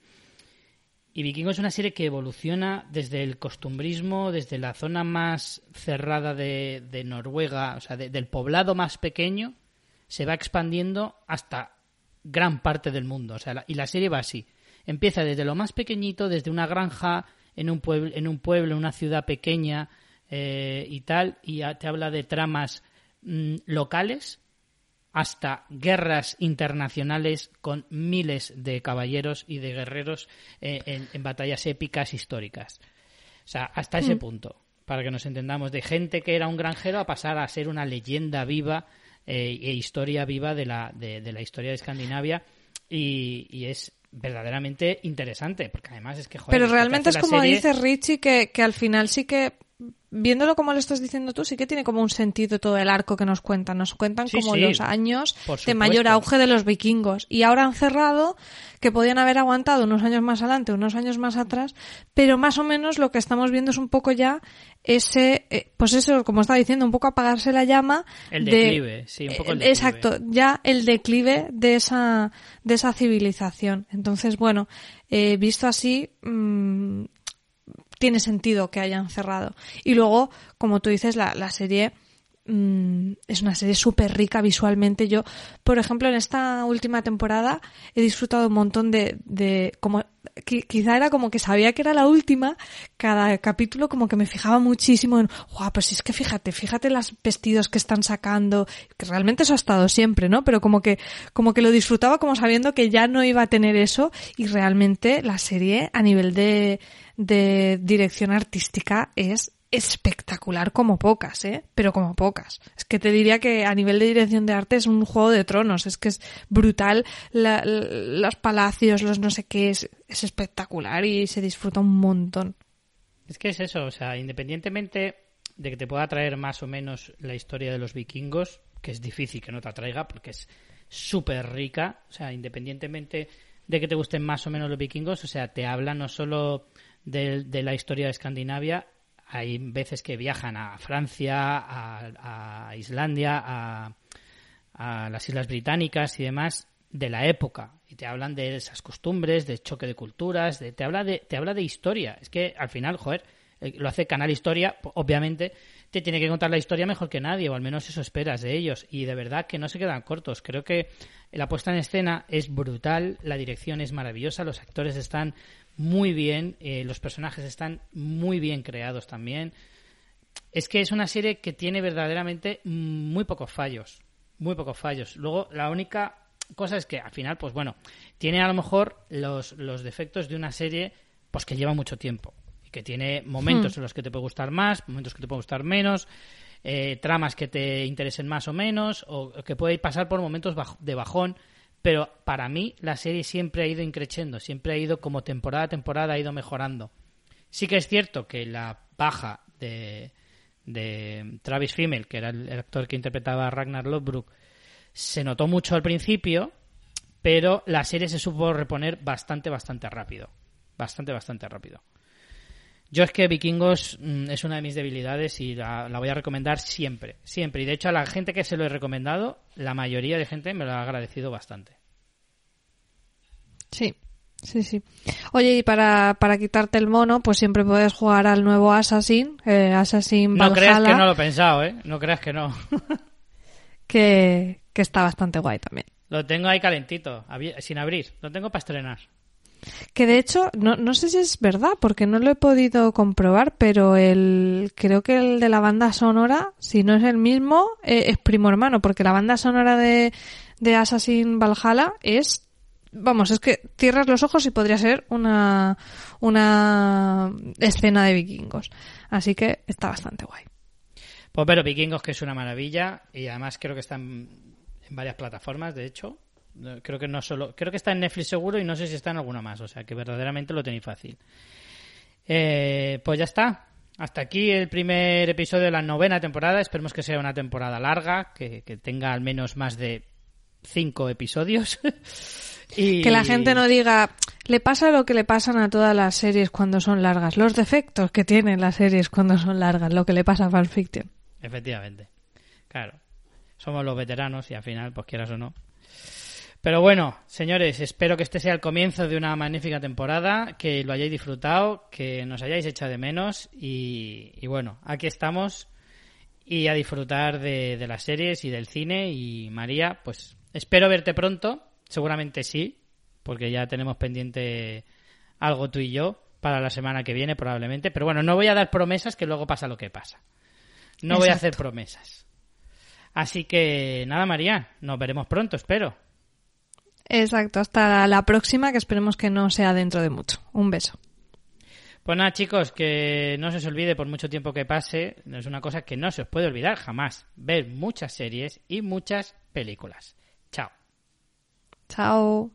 y Vikingos es una serie que evoluciona desde el costumbrismo, desde la zona más cerrada de, de Noruega, o sea, de- del poblado más pequeño, se va expandiendo hasta gran parte del mundo. O sea, la- y la serie va así. Empieza desde lo más pequeñito, desde una granja en un pueblo, en un pueblo, en una ciudad pequeña eh, y tal, y te habla de tramas mm, locales hasta guerras internacionales con miles de caballeros y de guerreros eh, en, en batallas épicas históricas. O sea, hasta ese punto, para que nos entendamos, de gente que era un granjero a pasar a ser una leyenda viva eh, e historia viva de la, de, de la historia de Escandinavia y, y es verdaderamente interesante, porque además es que... joder, Pero realmente es como serie- dice Richie, que, que al final sí que, viéndolo como lo estás diciendo tú, sí que tiene como un sentido todo el arco que nos cuentan. Nos cuentan Sí, como sí, los años de mayor auge de los vikingos. Y ahora han cerrado, que podían haber aguantado unos años más adelante, unos años más atrás, pero más o menos lo que estamos viendo es un poco ya ese, eh, pues eso, como estaba diciendo, un poco apagarse la llama. El de- declive, sí, un poco el declive. Exacto, ya el declive de esa, de esa civilización. Entonces, bueno, eh, visto así, mm, tiene sentido que hayan cerrado. Y luego, como tú dices, la, la serie mm, es una serie súper rica visualmente. Yo, por ejemplo, en esta última temporada he disfrutado un montón de, de como quizá era como que sabía que era la última, cada capítulo como que me fijaba muchísimo en, guau, pues es que fíjate, fíjate los vestidos que están sacando, que realmente eso ha estado siempre, ¿no? Pero como que, como que lo disfrutaba como sabiendo que ya no iba a tener eso y realmente la serie a nivel de, de dirección artística es espectacular como pocas, ¿eh? Pero como pocas. Es que te diría que a nivel de dirección de arte es un juego de tronos, es que es brutal, los palacios, los no sé qué, es, es espectacular y se disfruta un montón. Es que es eso, o sea, independientemente de que te pueda traer más o menos la historia de los vikingos, que es difícil que no te atraiga porque es súper rica, o sea, independientemente de que te gusten más o menos los vikingos, o sea, te habla no solo de la historia de Escandinavia, hay veces que viajan a Francia, a, Islandia, a, las Islas Británicas y demás de la época y te hablan de esas costumbres, de choque de culturas, de, te habla de te habla de historia. Es que al final, joder, eh, lo hace Canal Historia, obviamente te tiene que contar la historia mejor que nadie, o al menos eso esperas de ellos. Y de verdad que no se quedan cortos. Creo que la puesta en escena es brutal, la dirección es maravillosa, los actores están muy bien, eh, los personajes están muy bien creados también. Es que es una serie que tiene verdaderamente muy pocos fallos, muy pocos fallos. Luego, la única cosa es que al final, pues bueno, tiene a lo mejor los, los defectos de una serie pues que lleva mucho tiempo y que tiene momentos hmm. en los que te puede gustar más, momentos que te puede gustar menos, eh, tramas que te interesen más o menos, o que puede pasar por momentos de bajón pero para mí la serie siempre ha ido increciendo, siempre ha ido como temporada a temporada, ha ido mejorando. Sí que es cierto que la baja de, de Travis Fimmel, que era el, actor que interpretaba a Ragnar Lothbrok, se notó mucho al principio, pero la serie se supo reponer bastante, bastante rápido. Bastante, bastante rápido. Yo es que Vikingos mm, es una de mis debilidades y la, voy a recomendar siempre, siempre. Y de hecho a la gente que se lo he recomendado, la mayoría de gente me lo ha agradecido bastante. Sí, sí, sí. Oye, y para, para quitarte el mono, pues siempre puedes jugar al nuevo Assassin, eh, Assassin Valhalla. No creas que no lo he pensado, ¿eh? No creas que no. que, que está bastante guay también. Lo tengo ahí calentito, sin abrir. Lo tengo para estrenar. Que de hecho, no, no sé si es verdad, porque no lo he podido comprobar, pero el creo que el de la banda sonora, si no es el mismo, eh, es primo hermano, porque la banda sonora de, de Assassin Valhalla es vamos, es que cierras los ojos y podría ser una, una escena de vikingos. Así que está bastante guay. Pues pero vikingos que es una maravilla y además creo que están en varias plataformas, de hecho. Creo que no solo, creo que está en Netflix seguro y no sé si está en alguna más, o sea que verdaderamente lo tenéis fácil. Eh, pues ya está. Hasta aquí el primer episodio de la novena temporada. Esperemos que sea una temporada larga, que, tenga al menos más de cinco episodios. y... Que la gente no diga, le pasa lo que le pasan a todas las series cuando son largas, los defectos que tienen las series cuando son largas, lo que le pasa a Fanfiction. Efectivamente. Claro. Somos los veteranos y al final, pues quieras o no, pero bueno, señores, espero que este sea el comienzo de una magnífica temporada, que lo hayáis disfrutado, que nos hayáis echado de menos y, bueno, aquí estamos y a disfrutar de, las series y del cine y María, pues espero verte pronto, seguramente sí, porque ya tenemos pendiente algo tú y yo para la semana que viene probablemente, pero bueno, no voy a dar promesas que luego pasa lo que pasa. No voy a hacer promesas. Así que nada, María, nos veremos pronto, espero. Exacto, hasta la próxima, que esperemos que no sea dentro de mucho. Un beso. Pues nada, chicos, que no se os olvide por mucho tiempo que pase, es una cosa que no se os puede olvidar jamás, ver muchas series y muchas películas. Chao. Chao.